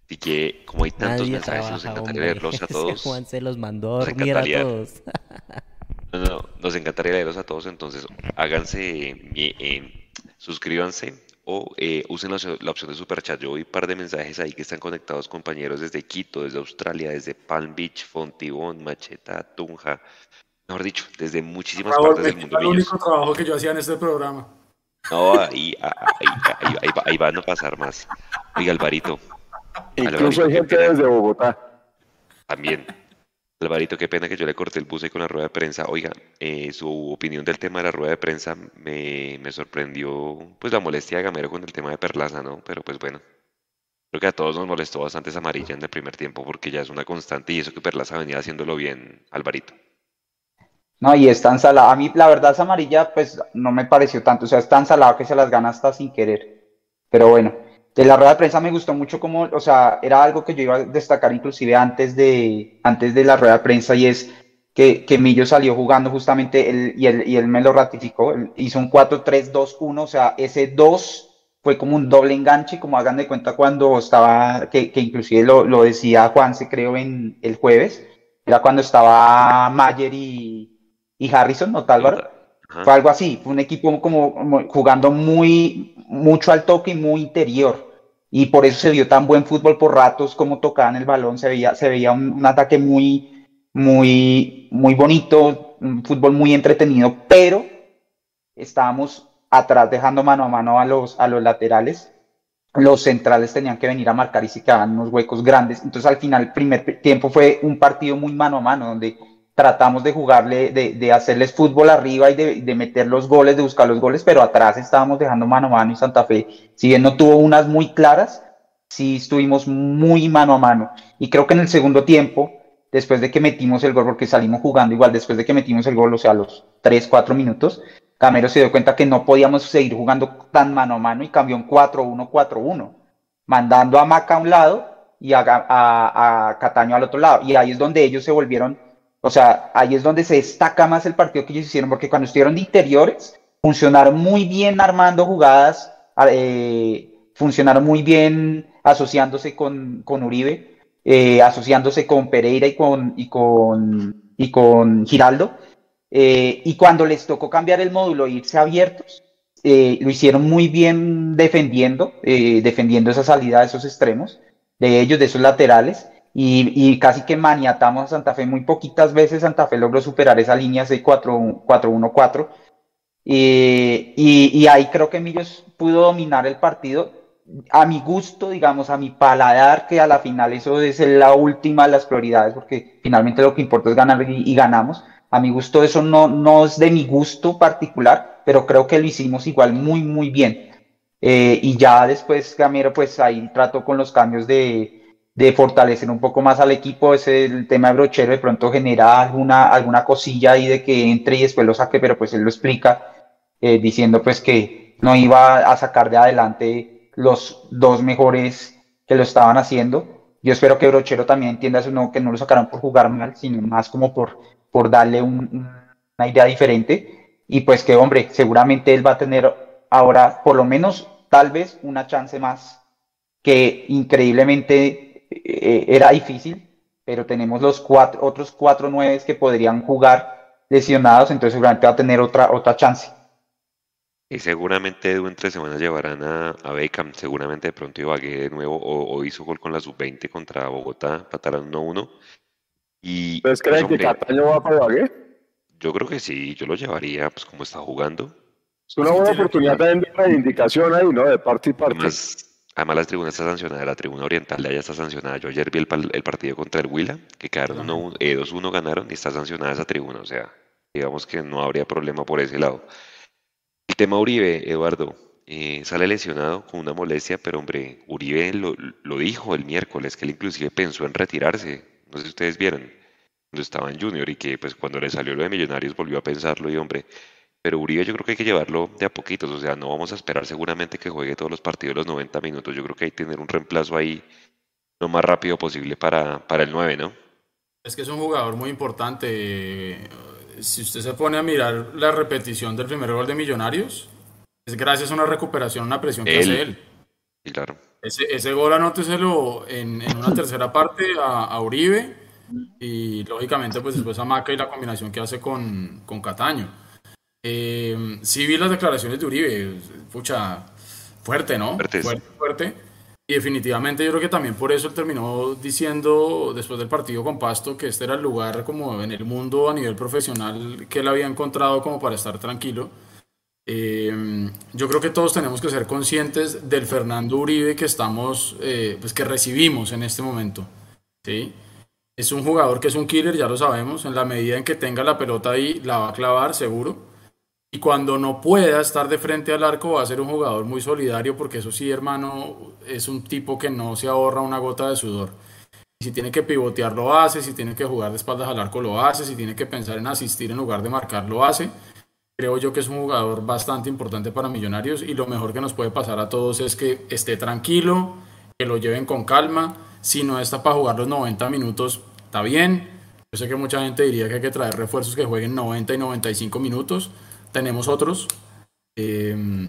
Así que, como hay tantos Nadie mensajes, nos trabaja, encantaría hombre. leerlos a [laughs] Ese todos. Juan se los mandó a Nos dormir a encantaría- todos. [laughs] No, no, nos encantaría leerlos a todos, entonces háganse, eh, suscríbanse o eh, usen la, opción- la opción de superchat. Yo vi un par de mensajes ahí que están conectados compañeros desde Quito, desde Australia, desde Palm Beach, Fontibón, Macheta, Tunja, mejor dicho, desde muchísimas favor, partes del mundo. el único trabajo que yo hacía en este programa. No, ahí, ahí, ahí- ahí- ahí va- ahí van a pasar más. Oiga, Alvarito. Incluso Alvarito, hay gente desde Bogotá. También. Alvarito, qué pena que yo le corté el buce con la rueda de prensa. Oiga, eh, su opinión del tema de la rueda de prensa me, me sorprendió, pues la molestia de Gamero con el tema de Perlaza, ¿no? Pero pues bueno, creo que a todos nos molestó bastante esa amarilla en el primer tiempo porque ya es una constante y eso que Perlaza venía haciéndolo bien, Alvarito. No, y es tan salada. A mí, la verdad, esa amarilla, pues no me pareció tanto. O sea, es tan salada que se las gana hasta sin querer. Pero bueno, de la rueda de prensa me gustó mucho como, o sea, era algo que yo iba a destacar inclusive antes de, antes de la rueda de prensa y es que, que Millo salió jugando justamente él, y, él, y él me lo ratificó, hizo un 4-3-2-1, o sea, ese 2 fue como un doble enganche, como hagan de cuenta cuando estaba, que, que inclusive lo, lo decía Juan, se creo, en el jueves, era cuando estaba Mayer y, y Harrison, ¿no, Álvaro? Fue algo así, fue un equipo como, jugando muy, mucho al toque y muy interior. Y por eso se vio tan buen fútbol por ratos, como tocaban el balón, se veía, un ataque muy, muy, muy bonito, un fútbol muy entretenido, pero estábamos atrás dejando mano a mano a los, a los laterales. Los centrales tenían que venir a marcar y se quedaban unos huecos grandes. Entonces al final el primer tiempo fue un partido muy mano a mano, donde tratamos de jugarle, de, de hacerles fútbol arriba y de, de, meter los goles, de buscar los goles, pero atrás estábamos dejando mano a mano y Santa Fe, si bien no tuvo unas muy claras, sí estuvimos muy mano a mano. Y creo que en el segundo tiempo, después de que metimos el gol, porque salimos jugando igual, después de que metimos el gol, o sea, los 3, 4 minutos, Camero se dio cuenta que no podíamos seguir jugando tan mano a mano y cambió un 4-1-4-1, mandando a Maca a un lado y a, a, a Cataño al otro lado. Y ahí es donde ellos se volvieron o sea, ahí es donde se destaca más el partido que ellos hicieron, porque cuando estuvieron de interiores, funcionaron muy bien armando jugadas, eh, funcionaron muy bien asociándose con, con Uribe, eh, asociándose con Pereira y con, y con, y con Giraldo. Eh, y cuando les tocó cambiar el módulo e irse abiertos, lo hicieron muy bien defendiendo, defendiendo esa salida de esos extremos, de ellos, de esos laterales y, casi que maniatamos a Santa Fe. Muy poquitas veces Santa Fe logró superar esa línea 6-4-1-4. Y, y, y, ahí creo que Millos pudo dominar el partido a mi gusto, digamos, a mi paladar, que a la final eso es la última de las prioridades, porque finalmente lo que importa es ganar y, y ganamos. A mi gusto eso no, no es de mi gusto particular, pero creo que lo hicimos igual muy, muy bien. Eh, y ya después Gamero, pues ahí trató con los cambios de, de fortalecer un poco más al equipo, ese el tema de Brochero de pronto genera alguna, alguna cosilla ahí de que entre y después lo saque, pero pues él lo explica eh, diciendo pues que no iba a sacar de adelante los dos mejores que lo estaban haciendo. Yo espero que Brochero también entienda eso, no, que no lo sacaron por jugar mal, sino más como por, por darle un, una idea diferente. Y pues que, hombre, seguramente él va a tener ahora, por lo menos, tal vez, una chance más que increíblemente eh, era difícil, pero tenemos los cuatro, otros cuatro nueves que podrían jugar lesionados, entonces seguramente va a tener otra, otra chance. Y seguramente de entre semanas llevarán a, a Beckham, seguramente de pronto Ibagué de nuevo, o, o, hizo gol con la sub-20 contra Bogotá, patarán 1-1. Y, ¿Ustedes creen pues, que Cataño va para Ibagué? Yo creo que sí, yo lo llevaría, pues como está jugando. Es una buena oportunidad también de reivindicación ahí, ¿no? De parte y parte. Además, Además, la tribuna está sancionada, la tribuna oriental de allá está sancionada. Yo ayer vi el, el partido contra el Huila, que quedaron 2-1 eh, ganaron y está sancionada esa tribuna. O sea, digamos que no habría problema por ese lado. El tema Uribe, Eduardo, eh, sale lesionado con una molestia, pero hombre, Uribe lo, lo, dijo el miércoles, que él inclusive pensó en retirarse. No sé si ustedes vieron, cuando estaba en Junior y que pues cuando le salió lo de Millonarios volvió a pensarlo y hombre, pero Uribe yo creo que hay que llevarlo de a poquitos, o sea, no vamos a esperar seguramente que juegue todos los partidos los 90 minutos, yo creo que hay que tener un reemplazo ahí lo más rápido posible para, para el 9, ¿no? Es que es un jugador muy importante. Si usted se pone a mirar la repetición del primer gol de Millonarios, es gracias a una recuperación, una presión que Él. hace él. Sí, claro. Ese, ese gol anóteselo en, en una tercera parte a, a, Uribe y lógicamente pues después a Maca y la combinación que hace con, con Cataño. Eh, sí vi las declaraciones de Uribe, pucha, fuerte, ¿no? Fuerte, fuerte. Y definitivamente yo creo que también por eso él terminó diciendo después del partido con Pasto que este era el lugar como en el mundo a nivel profesional que él había encontrado como para estar tranquilo. Eh, yo creo que todos tenemos que ser conscientes del Fernando Uribe que estamos, eh, pues que recibimos en este momento, ¿sí? Es un jugador que es un killer, ya lo sabemos. En la medida en que tenga la pelota ahí, la va a clavar seguro. Y cuando no pueda estar de frente al arco, va a ser un jugador muy solidario, porque eso sí, hermano, es un tipo que no se ahorra una gota de sudor. Si tiene que pivotear, lo hace. Si tiene que jugar de espaldas al arco, lo hace. Si tiene que pensar en asistir en lugar de marcar, lo hace. Creo yo que es un jugador bastante importante para Millonarios y lo mejor que nos puede pasar a todos es que esté tranquilo, que lo lleven con calma. Si no está para jugar los 90 minutos, está bien. Yo sé que mucha gente diría que hay que traer refuerzos que jueguen 90 y 95 minutos. Tenemos otros. Eh,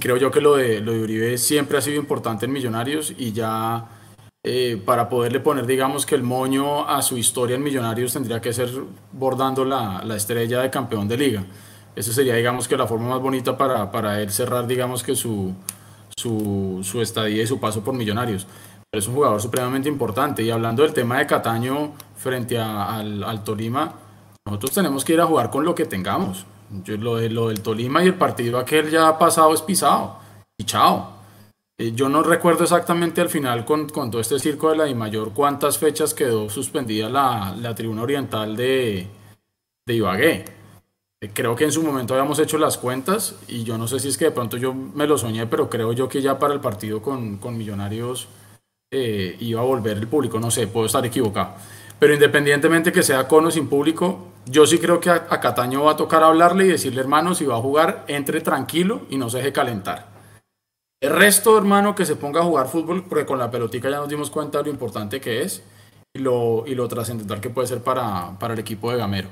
creo yo que lo de, lo de Uribe siempre ha sido importante en Millonarios y ya eh, para poderle poner, digamos, que el moño a su historia en Millonarios tendría que ser bordando la, la estrella de campeón de liga. Esa sería, digamos, que la forma más bonita para, para él cerrar, digamos, que su, su, su estadía y su paso por Millonarios. Pero es un jugador supremamente importante. Y hablando del tema de Cataño frente a, al, al, Tolima, nosotros tenemos que ir a jugar con lo que tengamos. Yo, lo, de, lo del Tolima y el partido aquel ya pasado es pisado. Y chao. Eh, yo no recuerdo exactamente al final con, con, todo este circo de la I mayor cuántas fechas quedó suspendida la, la tribuna oriental de, de Ibagué. Eh, creo que en su momento habíamos hecho las cuentas y yo no sé si es que de pronto yo me lo soñé, pero creo yo que ya para el partido con, con Millonarios eh, iba a volver el público. No sé, puedo estar equivocado. Pero independientemente que sea con o sin público, yo sí creo que a, Cataño va a tocar hablarle y decirle, hermano, si va a jugar, entre tranquilo y no se deje calentar. El resto, hermano, que se ponga a jugar fútbol, porque con la pelotica ya nos dimos cuenta de lo importante que es y lo, y lo trascendental que puede ser para, para el equipo de Gamero.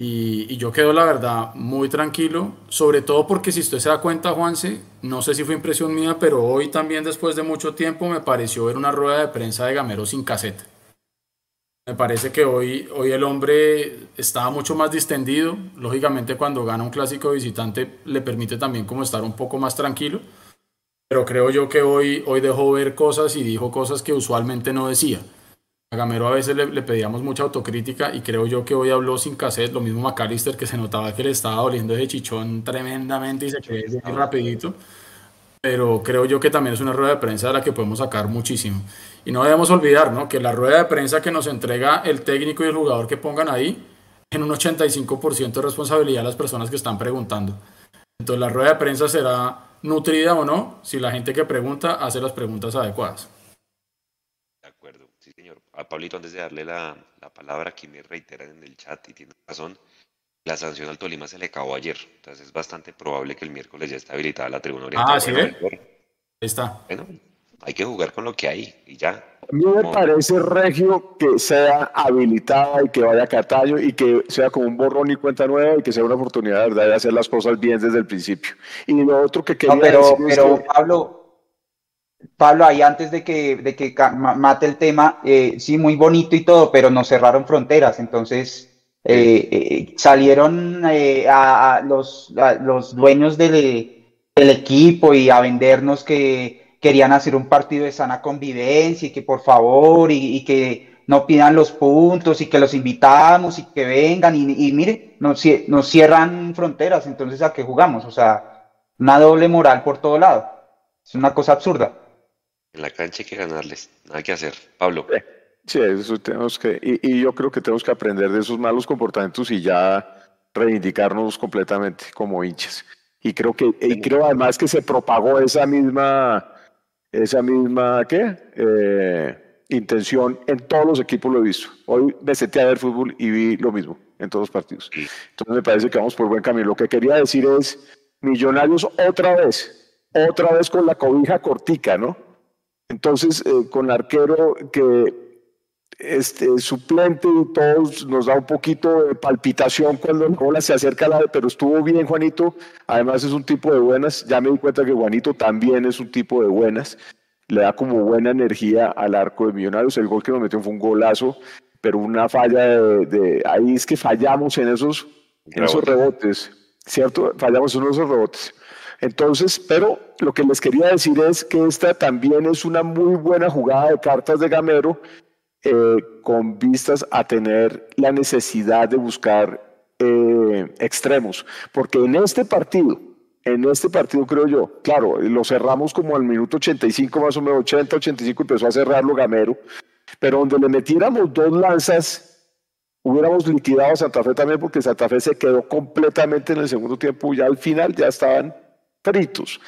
Y, y, yo quedo, la verdad, muy tranquilo, sobre todo porque si usted se da cuenta, Juanse, no sé si fue impresión mía, pero hoy también, después de mucho tiempo, me pareció ver una rueda de prensa de Gamero sin caseta. Me parece que hoy, hoy el hombre estaba mucho más distendido. Lógicamente, cuando gana un clásico visitante, le permite también como estar un poco más tranquilo pero creo yo que hoy, hoy dejó ver cosas y dijo cosas que usualmente no decía. A Gamero a veces le, pedíamos mucha autocrítica y creo yo que hoy habló sin cassette, lo mismo McAllister que se notaba que le estaba doliendo ese chichón tremendamente y se quedó rapidito. Pero creo yo que también es una rueda de prensa de la que podemos sacar muchísimo. Y no debemos olvidar ¿no? que la rueda de prensa que nos entrega el técnico y el jugador que pongan ahí, en un 85% de responsabilidad las personas que están preguntando. Entonces la rueda de prensa será nutrida o no si la gente que pregunta hace las preguntas adecuadas. De acuerdo, sí señor. A Pablito, antes de darle la, la palabra, aquí me reiteran en el chat y tiene razón, la sanción al Tolima se le acabó ayer, entonces es bastante probable que el miércoles ya esté habilitada la tribuna oriental. Ah, sí, ¿ve? Ahí está. Bueno, hay que jugar con lo que hay y ya. A mí me parece regio que sea habilitada y que vaya a Cataño y que sea como un borrón y cuenta nueva y que sea una oportunidad ¿verdad? de hacer las cosas bien desde el principio. Y lo otro que quería no, pero, decir pero es que... Pablo, Pablo, ahí antes de que, de que mate el tema, eh, sí, muy bonito y todo, pero nos cerraron fronteras, entonces eh, eh, salieron a, a, los, a, los, dueños del, del equipo y a vendernos que querían hacer un partido de sana convivencia y que por favor y, y, que no pidan los puntos y que los invitamos y que vengan y, y mire, nos, nos, cierran fronteras, entonces ¿a qué jugamos? O sea, una doble moral por todo lado. Es una cosa absurda. En la cancha hay que ganarles, nada que hacer. Pablo. Sí, eso tenemos que, y, y yo creo que tenemos que aprender de esos malos comportamientos y ya reivindicarnos completamente como hinchas. Y creo que, y creo además que se propagó esa misma esa misma ¿qué? Eh, intención en todos los equipos lo he visto. Hoy me senté a ver fútbol y vi lo mismo en todos los partidos. Entonces me parece que vamos por buen camino. Lo que quería decir es, Millonarios otra vez, otra vez con la cobija cortica, ¿no? Entonces, eh, con arquero que este, suplente y todos nos da un poquito de palpitación cuando el bola se acerca a la pero estuvo bien Juanito, además es un tipo de buenas, ya me di cuenta que Juanito también es un tipo de buenas, le da como buena energía al arco de Millonarios, el gol que nos metió fue un golazo, pero una falla de, de ahí es que fallamos en esos, en esos rebotes, ¿cierto? Fallamos en esos rebotes. Entonces, pero lo que les quería decir es que esta también es una muy buena jugada de cartas de Gamero, eh, con vistas a tener la necesidad de buscar eh, extremos, porque en este partido, en este partido creo yo, claro, lo cerramos como al minuto 85 más o menos, 80, 85 empezó a cerrarlo Gamero, pero donde le metiéramos dos lanzas, hubiéramos liquidado a Santa Fe también porque Santa Fe se quedó completamente en el segundo tiempo, ya al final ya estaban fritos.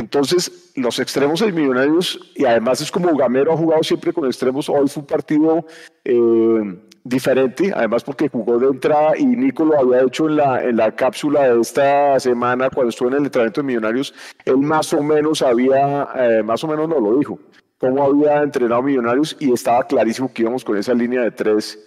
Entonces, los extremos de Millonarios, y además es como Gamero ha jugado siempre con extremos, hoy fue un partido eh, diferente, además porque jugó de entrada y Nico lo había hecho en la, en la cápsula de esta semana cuando estuvo en el entrenamiento de Millonarios, él más o menos había, eh, más o menos nos lo dijo, cómo había entrenado Millonarios y estaba clarísimo que íbamos con esa línea de tres,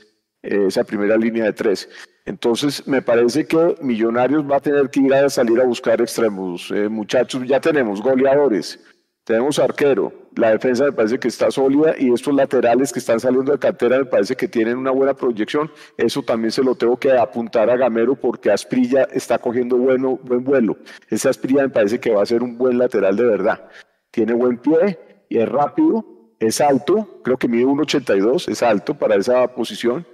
eh, esa primera línea de tres. Entonces, me parece que Millonarios va a tener que ir a salir a buscar extremos. Eh, muchachos, ya tenemos goleadores, tenemos arquero, la defensa me parece que está sólida y estos laterales que están saliendo de cantera me parece que tienen una buena proyección. Eso también se lo tengo que apuntar a Gamero porque Asprilla está cogiendo bueno, buen vuelo. Ese Asprilla me parece que va a ser un buen lateral de verdad. Tiene buen pie y es rápido, es alto, creo que mide 1,82, es alto para esa posición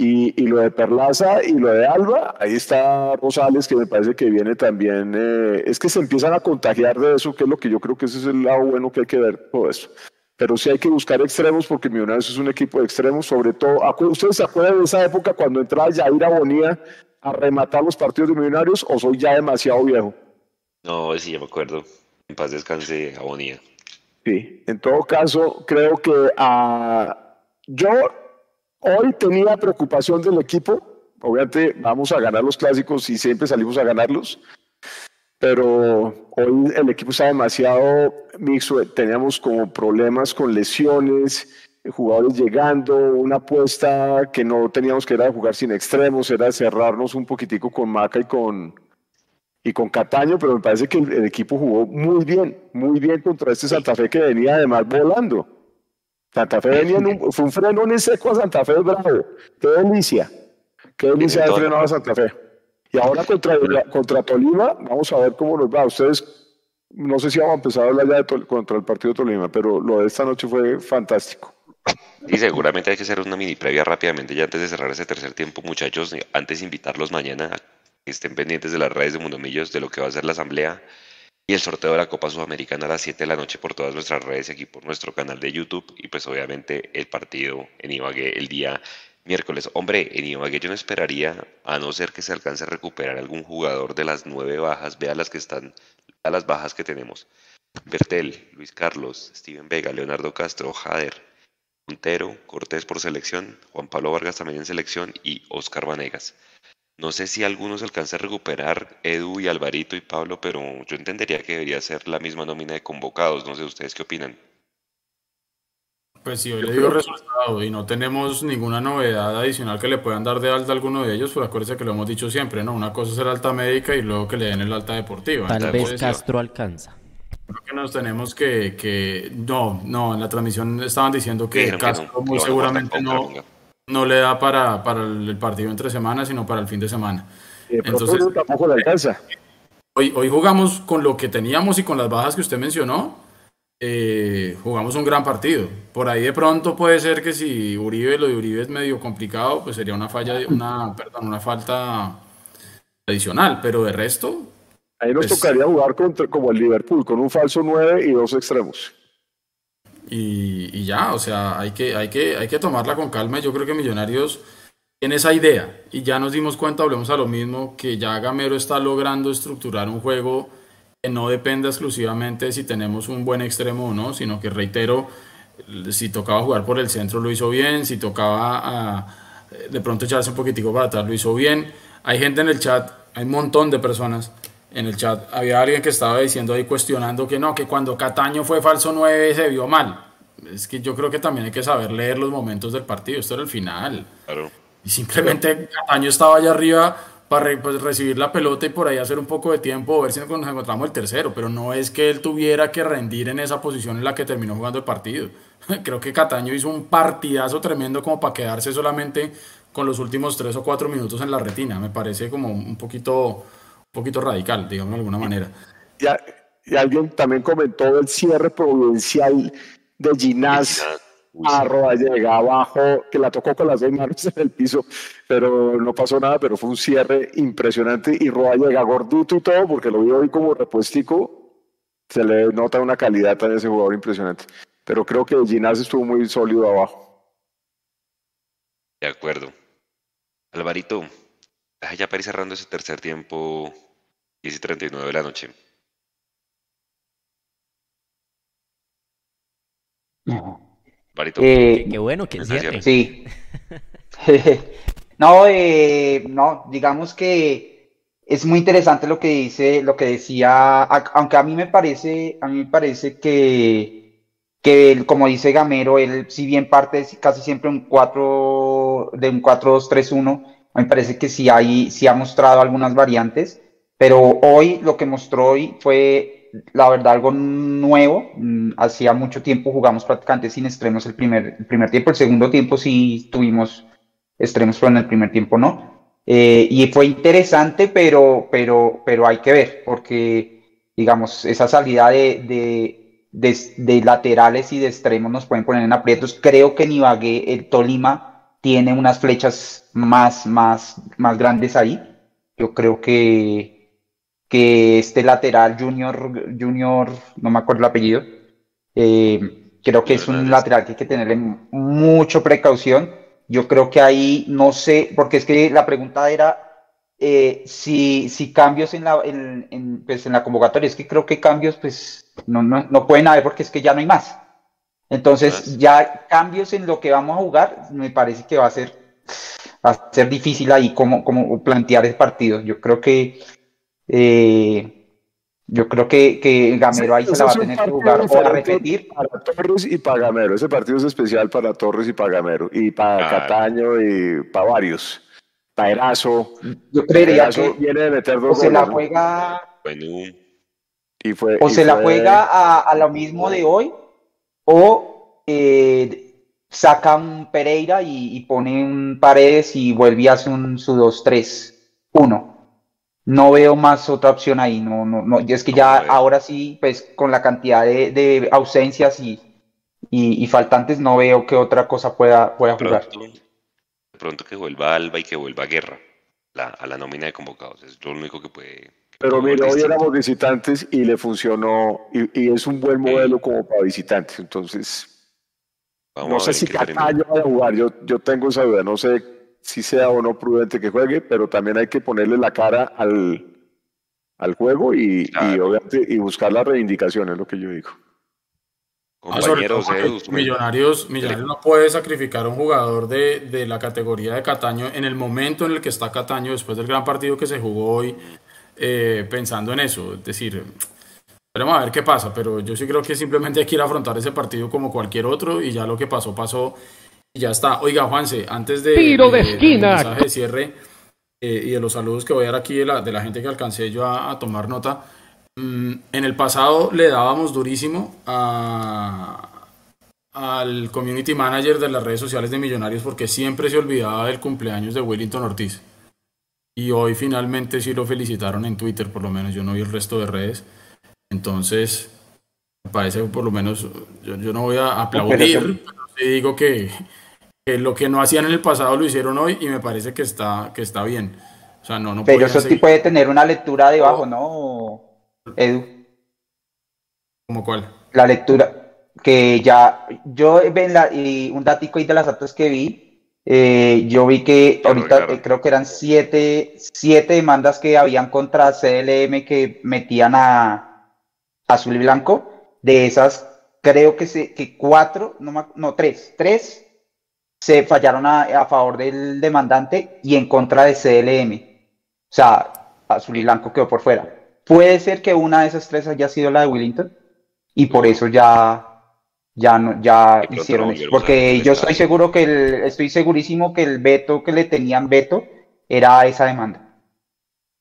y, lo de Perlaza y lo de Alba, ahí está Rosales, que me parece que viene también. Eh, es que se empiezan a contagiar de eso, que es lo que yo creo que ese es el lado bueno que hay que ver todo eso. Pero sí hay que buscar extremos, porque Millonarios es un equipo de extremos, sobre todo. ¿Ustedes se acuerdan de esa época cuando entraba Jair Abonía a rematar los partidos de Millonarios, o soy ya demasiado viejo? No, sí, ya me acuerdo. En paz descanse Abonía. Sí, en todo caso, creo que a. yo Hoy tenía preocupación del equipo. Obviamente vamos a ganar los clásicos y siempre salimos a ganarlos. Pero hoy el equipo está demasiado mixto. Teníamos como problemas con lesiones, jugadores llegando, una apuesta que no teníamos que era jugar sin extremos, era cerrarnos un poquitico con Maca y con, y con Cataño, pero me parece que el, equipo jugó muy bien, muy bien contra este Santa Fe que venía además volando. Santa Fe venía en un, fue un freno en seco a Santa Fe, bravo. Qué delicia. Qué delicia de freno a Santa Fe. Y ahora contra, contra Tolima, vamos a ver cómo nos va. Ustedes, no sé si vamos a empezar a hablar ya de contra el partido de Tolima, pero lo de esta noche fue fantástico. Y seguramente hay que hacer una mini previa rápidamente ya antes de cerrar ese tercer tiempo, muchachos. Antes de invitarlos mañana a que estén pendientes de las redes de Mundomillos, de lo que va a ser la asamblea y el sorteo de la Copa Sudamericana a las 7 de la noche por todas nuestras redes aquí por nuestro canal de YouTube y pues obviamente el partido en Ibagué el día miércoles. Hombre, en Ibagué yo no esperaría, a no ser que se alcance a recuperar algún jugador de las nueve bajas, vea las que están, a las bajas que tenemos. Bertel, Luis Carlos, Steven Vega, Leonardo Castro, Jader, Montero, Cortés por selección, Juan Pablo Vargas también en selección y Oscar Vanegas. No sé si algunos alcanza a recuperar Edu y Alvarito y Pablo, pero yo entendería que debería ser la misma nómina de convocados. No sé, ¿ustedes qué opinan? Pues si hoy le dio resultado y no tenemos ninguna novedad adicional que le puedan dar de alta a alguno de ellos, pues acuérdense que lo hemos dicho siempre, ¿no? Una cosa es el alta médica y luego que le den el alta deportiva. Tal vez Castro alcanza. Creo que nos tenemos que, que... No, no, en la transmisión estaban diciendo que Castro muy seguramente no no le da para, para el partido entre semanas, sino para el fin de semana. Entonces, tampoco le alcanza. Hoy, hoy jugamos con lo que teníamos y con las bajas que usted mencionó. Eh, jugamos un gran partido. Por ahí de pronto puede ser que si Uribe, lo de Uribe es medio complicado, pues sería una falla, una, perdón, una falta adicional, pero de resto. Ahí nos pues tocaría jugar contra, como el Liverpool, con un falso 9 y dos extremos. Y, ya, o sea, hay que, hay, que, hay que tomarla con calma. Yo creo que Millonarios tiene esa idea y ya nos dimos cuenta, hablemos a lo mismo, que ya Gamero está logrando estructurar un juego que no dependa exclusivamente de si tenemos un buen extremo o no, sino que reitero, si tocaba jugar por el centro lo hizo bien, si tocaba a, de pronto echarse un poquitico para atrás lo hizo bien. Hay gente en el chat, hay un montón de personas en el chat había alguien que estaba diciendo ahí cuestionando que no, que cuando Cataño fue falso 9 se vio mal. Es que yo creo que también hay que saber leer los momentos del partido. Esto era el final. Y simplemente Cataño estaba allá arriba para pues, recibir la pelota y por ahí hacer un poco de tiempo, ver si nos encontramos el tercero. Pero no es que él tuviera que rendir en esa posición en la que terminó jugando el partido. [laughs] creo que Cataño hizo un partidazo tremendo como para quedarse solamente con los últimos tres o cuatro minutos en la retina. Me parece como un poquito poquito radical, digamos de alguna manera. Y, alguien también comentó el cierre providencial de Ginás a llega abajo, que la tocó con las dos manos [laughs] en el piso, pero no pasó nada, pero fue un cierre impresionante y Roa llega gordito y todo, porque lo vi hoy como repuestico, se le nota una calidad a ese jugador impresionante. Pero creo que Ginás estuvo muy sólido abajo. De acuerdo. Alvarito, deja ya para ir cerrando ese tercer tiempo, 10 y 39 de la noche. Alvarito. Eh, Qué, qué bueno que cierre. Sí. [laughs] no, eh, no, digamos que es muy interesante lo que dice, lo que decía, aunque a mí me parece, a mí me parece que, que él, como dice Gamero, él si bien parte es casi siempre un 4, de un 4-2-3-1, a mí me parece que sí hay, sí ha mostrado algunas variantes, pero hoy lo que mostró hoy fue, la verdad, algo nuevo. Mm, Hacía mucho tiempo jugamos prácticamente sin extremos el primer, el primer tiempo, el segundo tiempo sí tuvimos extremos, pero en el primer tiempo no. Eh, y fue interesante, pero, pero, pero hay que ver, porque, digamos, esa salida de, de, de, de laterales y de extremos nos pueden poner en aprietos. Creo que en Ibagué, el Tolima, tiene unas flechas más, más, más grandes ahí. Yo creo que, que este lateral, Junior, Junior, no me acuerdo el apellido, eh, creo que es un lateral que hay que tenerle mucha precaución. Yo creo que ahí no sé, porque es que la pregunta era eh, si, si cambios en la, en, en, pues en la convocatoria, es que creo que cambios pues no, no, no pueden haber porque es que ya no hay más. Entonces, ya cambios en lo que vamos a jugar, me parece que va a ser, va a ser difícil ahí como, como plantear el partido. Yo creo que eh, yo creo que, que Gamero ahí se la va a tener que jugar o a repetir. Para Torres y para Gamero. Ese partido es especial para Torres y para Gamero. Y para Claro. Cataño y para varios. Para Erazo. Yo creería Erazo que viene de meter o dos se la goles, ¿no? juega Bueno, Y fue, o y se la juega a, a lo mismo de hoy o eh, saca un Pereira y, y pone un Paredes y vuelve y hace un su 2-3-1. No veo más otra opción ahí. No, no, no. y Es que ya ahora sí, pues con la cantidad de, de ausencias y, y, y faltantes, no veo que otra cosa pueda, pueda jugar. pronto, de pronto que vuelva Alba y que vuelva Guerra la- a la nómina de convocados. Es lo único que puede. Pero mira, hoy éramos visitantes y le funcionó. Y, y es un buen modelo como para visitantes. Entonces, Vamos no a sé ver si. Cataño va a jugar. Yo, yo tengo esa duda. No sé si sea o no prudente que juegue, pero también hay que ponerle la cara al, al juego y, y, obviamente, y buscar la reivindicación, es lo que yo digo. Ah, sobre todo Compañeros, porque Edu, tú me- Millonarios, Millonarios no puede sacrificar a un jugador de, de la categoría de Cataño en el momento en el que está Cataño, después del gran partido que se jugó hoy, eh, pensando en eso. Es decir, esperemos a ver qué pasa, pero yo sí creo que simplemente hay que ir a afrontar ese partido como cualquier otro y ya lo que pasó, pasó y ya está. Oiga, Juanse, antes de, Tiro de esquina. mensaje de cierre eh, y de los saludos que voy a dar aquí de la, de la gente que alcancé yo a, a tomar nota, mm, en el pasado le dábamos durísimo a, al community manager de las redes sociales de Millonarios porque siempre se olvidaba del cumpleaños de Wellington Ortiz. Y hoy finalmente sí lo felicitaron en Twitter, por lo menos yo no vi el resto de redes. Entonces, me parece que por lo menos yo, yo no voy a aplaudir, sí digo que, que lo que no hacían en el pasado lo hicieron hoy y me parece que está, que está bien. O sea, no, no Pero eso sí puede tener una lectura debajo, ¿no, Edu? ¿Como cuál? La lectura, que ya, yo ven la, y un datico ahí de las actas que vi, eh, yo vi que ahorita eh, creo que eran siete, siete demandas que habían contra CLM que metían a Azul y Blanco. De esas, creo que, se, que cuatro, no, no, tres, tres se fallaron a, a favor del demandante y en contra de CLM. O sea, Azul y Blanco quedó por fuera. Puede ser que una de esas tres haya sido la de Willington y por eso ya ya no ya hicieron eso. Porque yo estoy seguro que el, estoy segurísimo que el veto que le tenían veto era esa demanda.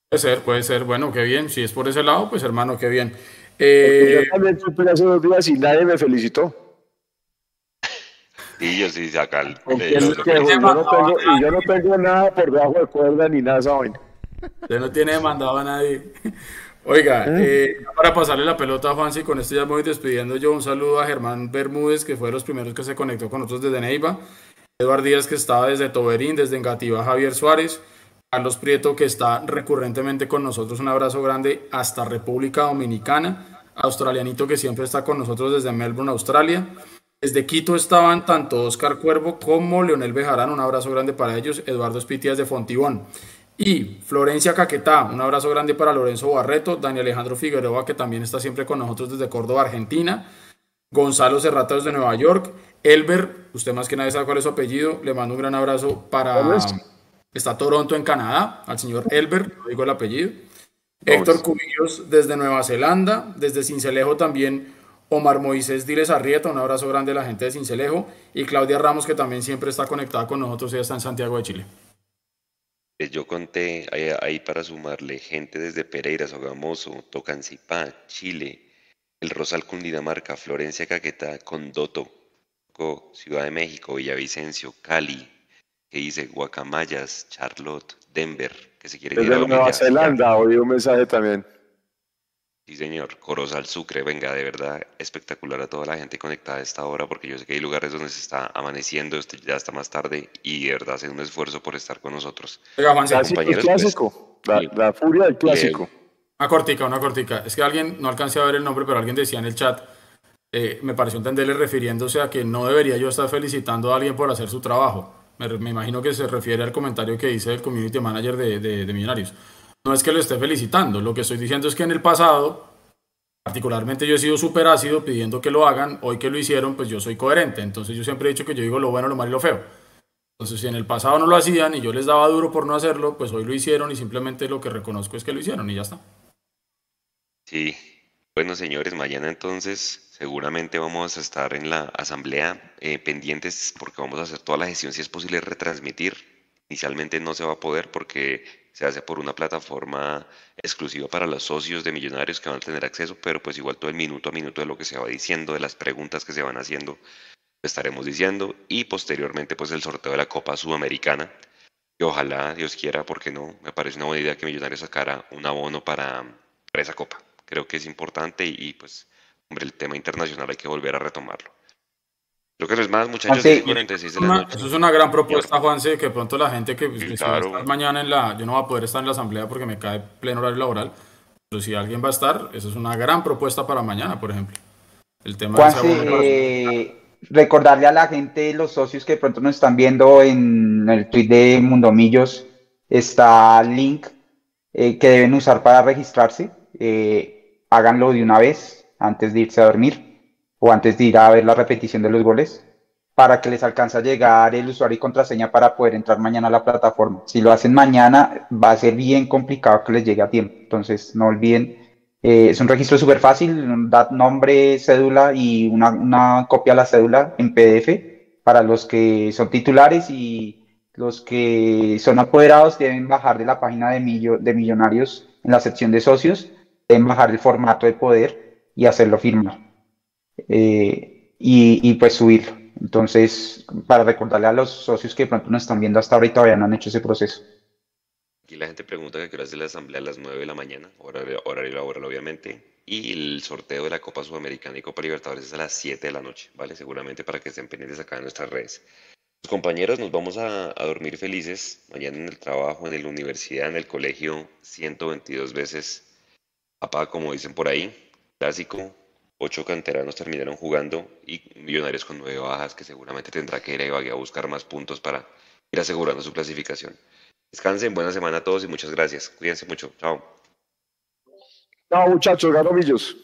Puede ser, puede ser. Bueno, qué bien. Si es por ese lado, pues hermano, qué bien. Eh, yo también supe hace dos días y nadie me felicitó. [laughs] Y yo sí saca el. Que yo, no tengo, y yo no tengo nada por debajo de cuerda ni nada vaina. Usted no tiene demandado a nadie. [laughs] Oiga, eh, para pasarle la pelota a Juanse, y con esto ya me voy despidiendo yo. Un saludo a Germán Bermúdez, que fue de los primeros que se conectó con nosotros desde Neiva. Eduard Díaz, que estaba desde Toberín, desde Engativá, Javier Suárez. Carlos Prieto, que está recurrentemente con nosotros. Un abrazo grande hasta República Dominicana. Australianito, que siempre está con nosotros desde Melbourne, Australia. Desde Quito estaban tanto Oscar Cuervo como Leonel Bejarán, un abrazo grande para ellos, Eduardo Espitias de Fontibón. Y Florencia Caquetá, un abrazo grande para Lorenzo Barreto, Daniel Alejandro Figueroa, que también está siempre con nosotros desde Córdoba, Argentina, Gonzalo Serrata desde Nueva York, Elber, usted más que nadie sabe cuál es su apellido, le mando un gran abrazo para... Está Toronto en Canadá, al señor Elber, no digo el apellido. Héctor Cubillos desde Nueva Zelanda, desde Cincelejo también Omar Moisés Diles Arrieta, un abrazo grande a la gente de Cincelejo, y Claudia Ramos, que también siempre está conectada con nosotros, ella está en Santiago de Chile. Eh, Yo conté ahí, ahí para sumarle gente desde Pereira, Sogamoso, Tocancipá, Chile, El Rosal, Cundinamarca, Florencia, Caquetá, Condoto, Co- Ciudad de México, Villavicencio, Cali, que dice Guacamayas, Charlotte, Denver, que se quiere ir a Desde Nueva Zelanda, oí un mensaje también. Sí, señor. Corozal Sucre, venga, de verdad espectacular a toda la gente conectada a esta hora, porque yo sé que hay lugares donde se está amaneciendo, ya está más tarde, y de verdad hacen un esfuerzo por estar con nosotros. Oiga. Clásico, Compañeros, clásico. La, la furia del clásico. Una cortica, una cortica. Es que alguien, no alcancé a ver el nombre, pero alguien decía en el chat, eh, me pareció entenderle refiriéndose a que no debería yo estar felicitando a alguien por hacer su trabajo. Me, imagino que se refiere al comentario que dice el community manager de, de- de Millonarios. No es que lo esté felicitando, lo que estoy diciendo es que en el pasado, particularmente yo he sido súper ácido pidiendo que lo hagan, hoy que lo hicieron, pues yo soy coherente. Entonces yo siempre he dicho que yo digo lo bueno, lo malo y lo feo. Entonces, si en el pasado no lo hacían y yo les daba duro por no hacerlo, pues hoy lo hicieron y simplemente lo que reconozco es que lo hicieron y ya está. Sí. Bueno, señores, mañana entonces seguramente vamos a estar en la asamblea eh, pendientes porque vamos a hacer toda la gestión, si es posible retransmitir. Inicialmente no se va a poder porque se hace por una plataforma exclusiva para los socios de Millonarios que van a tener acceso, pero pues igual todo el minuto a minuto de lo que se va diciendo, de las preguntas que se van haciendo, estaremos diciendo y posteriormente pues el sorteo de la Copa Sudamericana. Y ojalá, Dios quiera, porque no, me parece una buena idea que Millonarios sacara un abono para, para esa copa. Creo que es importante y, y, pues, hombre, el tema internacional hay que volver a retomarlo. Creo que no es más, muchachos, Juanse, 46 de la Una- noche. eso es una gran propuesta, Juanse, que pronto la gente que, que si va a claro. estar mañana en la... Yo no voy a poder estar en la asamblea porque me cae pleno horario laboral, pero si alguien va a estar, eso es una gran propuesta para mañana, por ejemplo. El tema de eh, recordarle a la gente, los socios que pronto nos están viendo en el tweet de Mundomillos, está el link eh, que deben usar para registrarse. Eh, háganlo de una vez antes de irse a dormir o antes de ir a ver la repetición de los goles para que les alcance a llegar el usuario y contraseña para poder entrar mañana a la plataforma. Si lo hacen mañana, va a ser bien complicado que les llegue a tiempo. Entonces, no olviden eh, es un registro súper fácil, da nombre, cédula y una, una copia de la cédula en PDF para los que son titulares y los que son apoderados deben bajar de la página de, Millo- de Millonarios en la sección de socios, deben bajar el formato de poder y hacerlo firmar eh, y, y pues subirlo. Entonces, para recordarle a los socios que de pronto nos están viendo hasta ahora y todavía no han hecho ese proceso. Aquí la gente pregunta que qué hora es la asamblea a las 9 de la mañana, horario, horario laboral obviamente, y el sorteo de la Copa Sudamericana y Copa Libertadores es a las 7 de la noche, ¿vale? Seguramente para que estén pendientes acá en nuestras redes. Pues, compañeros, nos vamos a, a dormir felices mañana en el trabajo, en la universidad, en el colegio, 122 veces. Papá, como dicen por ahí, clásico, ocho canteranos terminaron jugando y Millonarios con nueve bajas que seguramente tendrá que ir a Ibagué a buscar más puntos para ir asegurando su clasificación. Descansen, buena semana a todos y muchas gracias. Cuídense mucho. Chao. Chao, muchachos, ganomillos.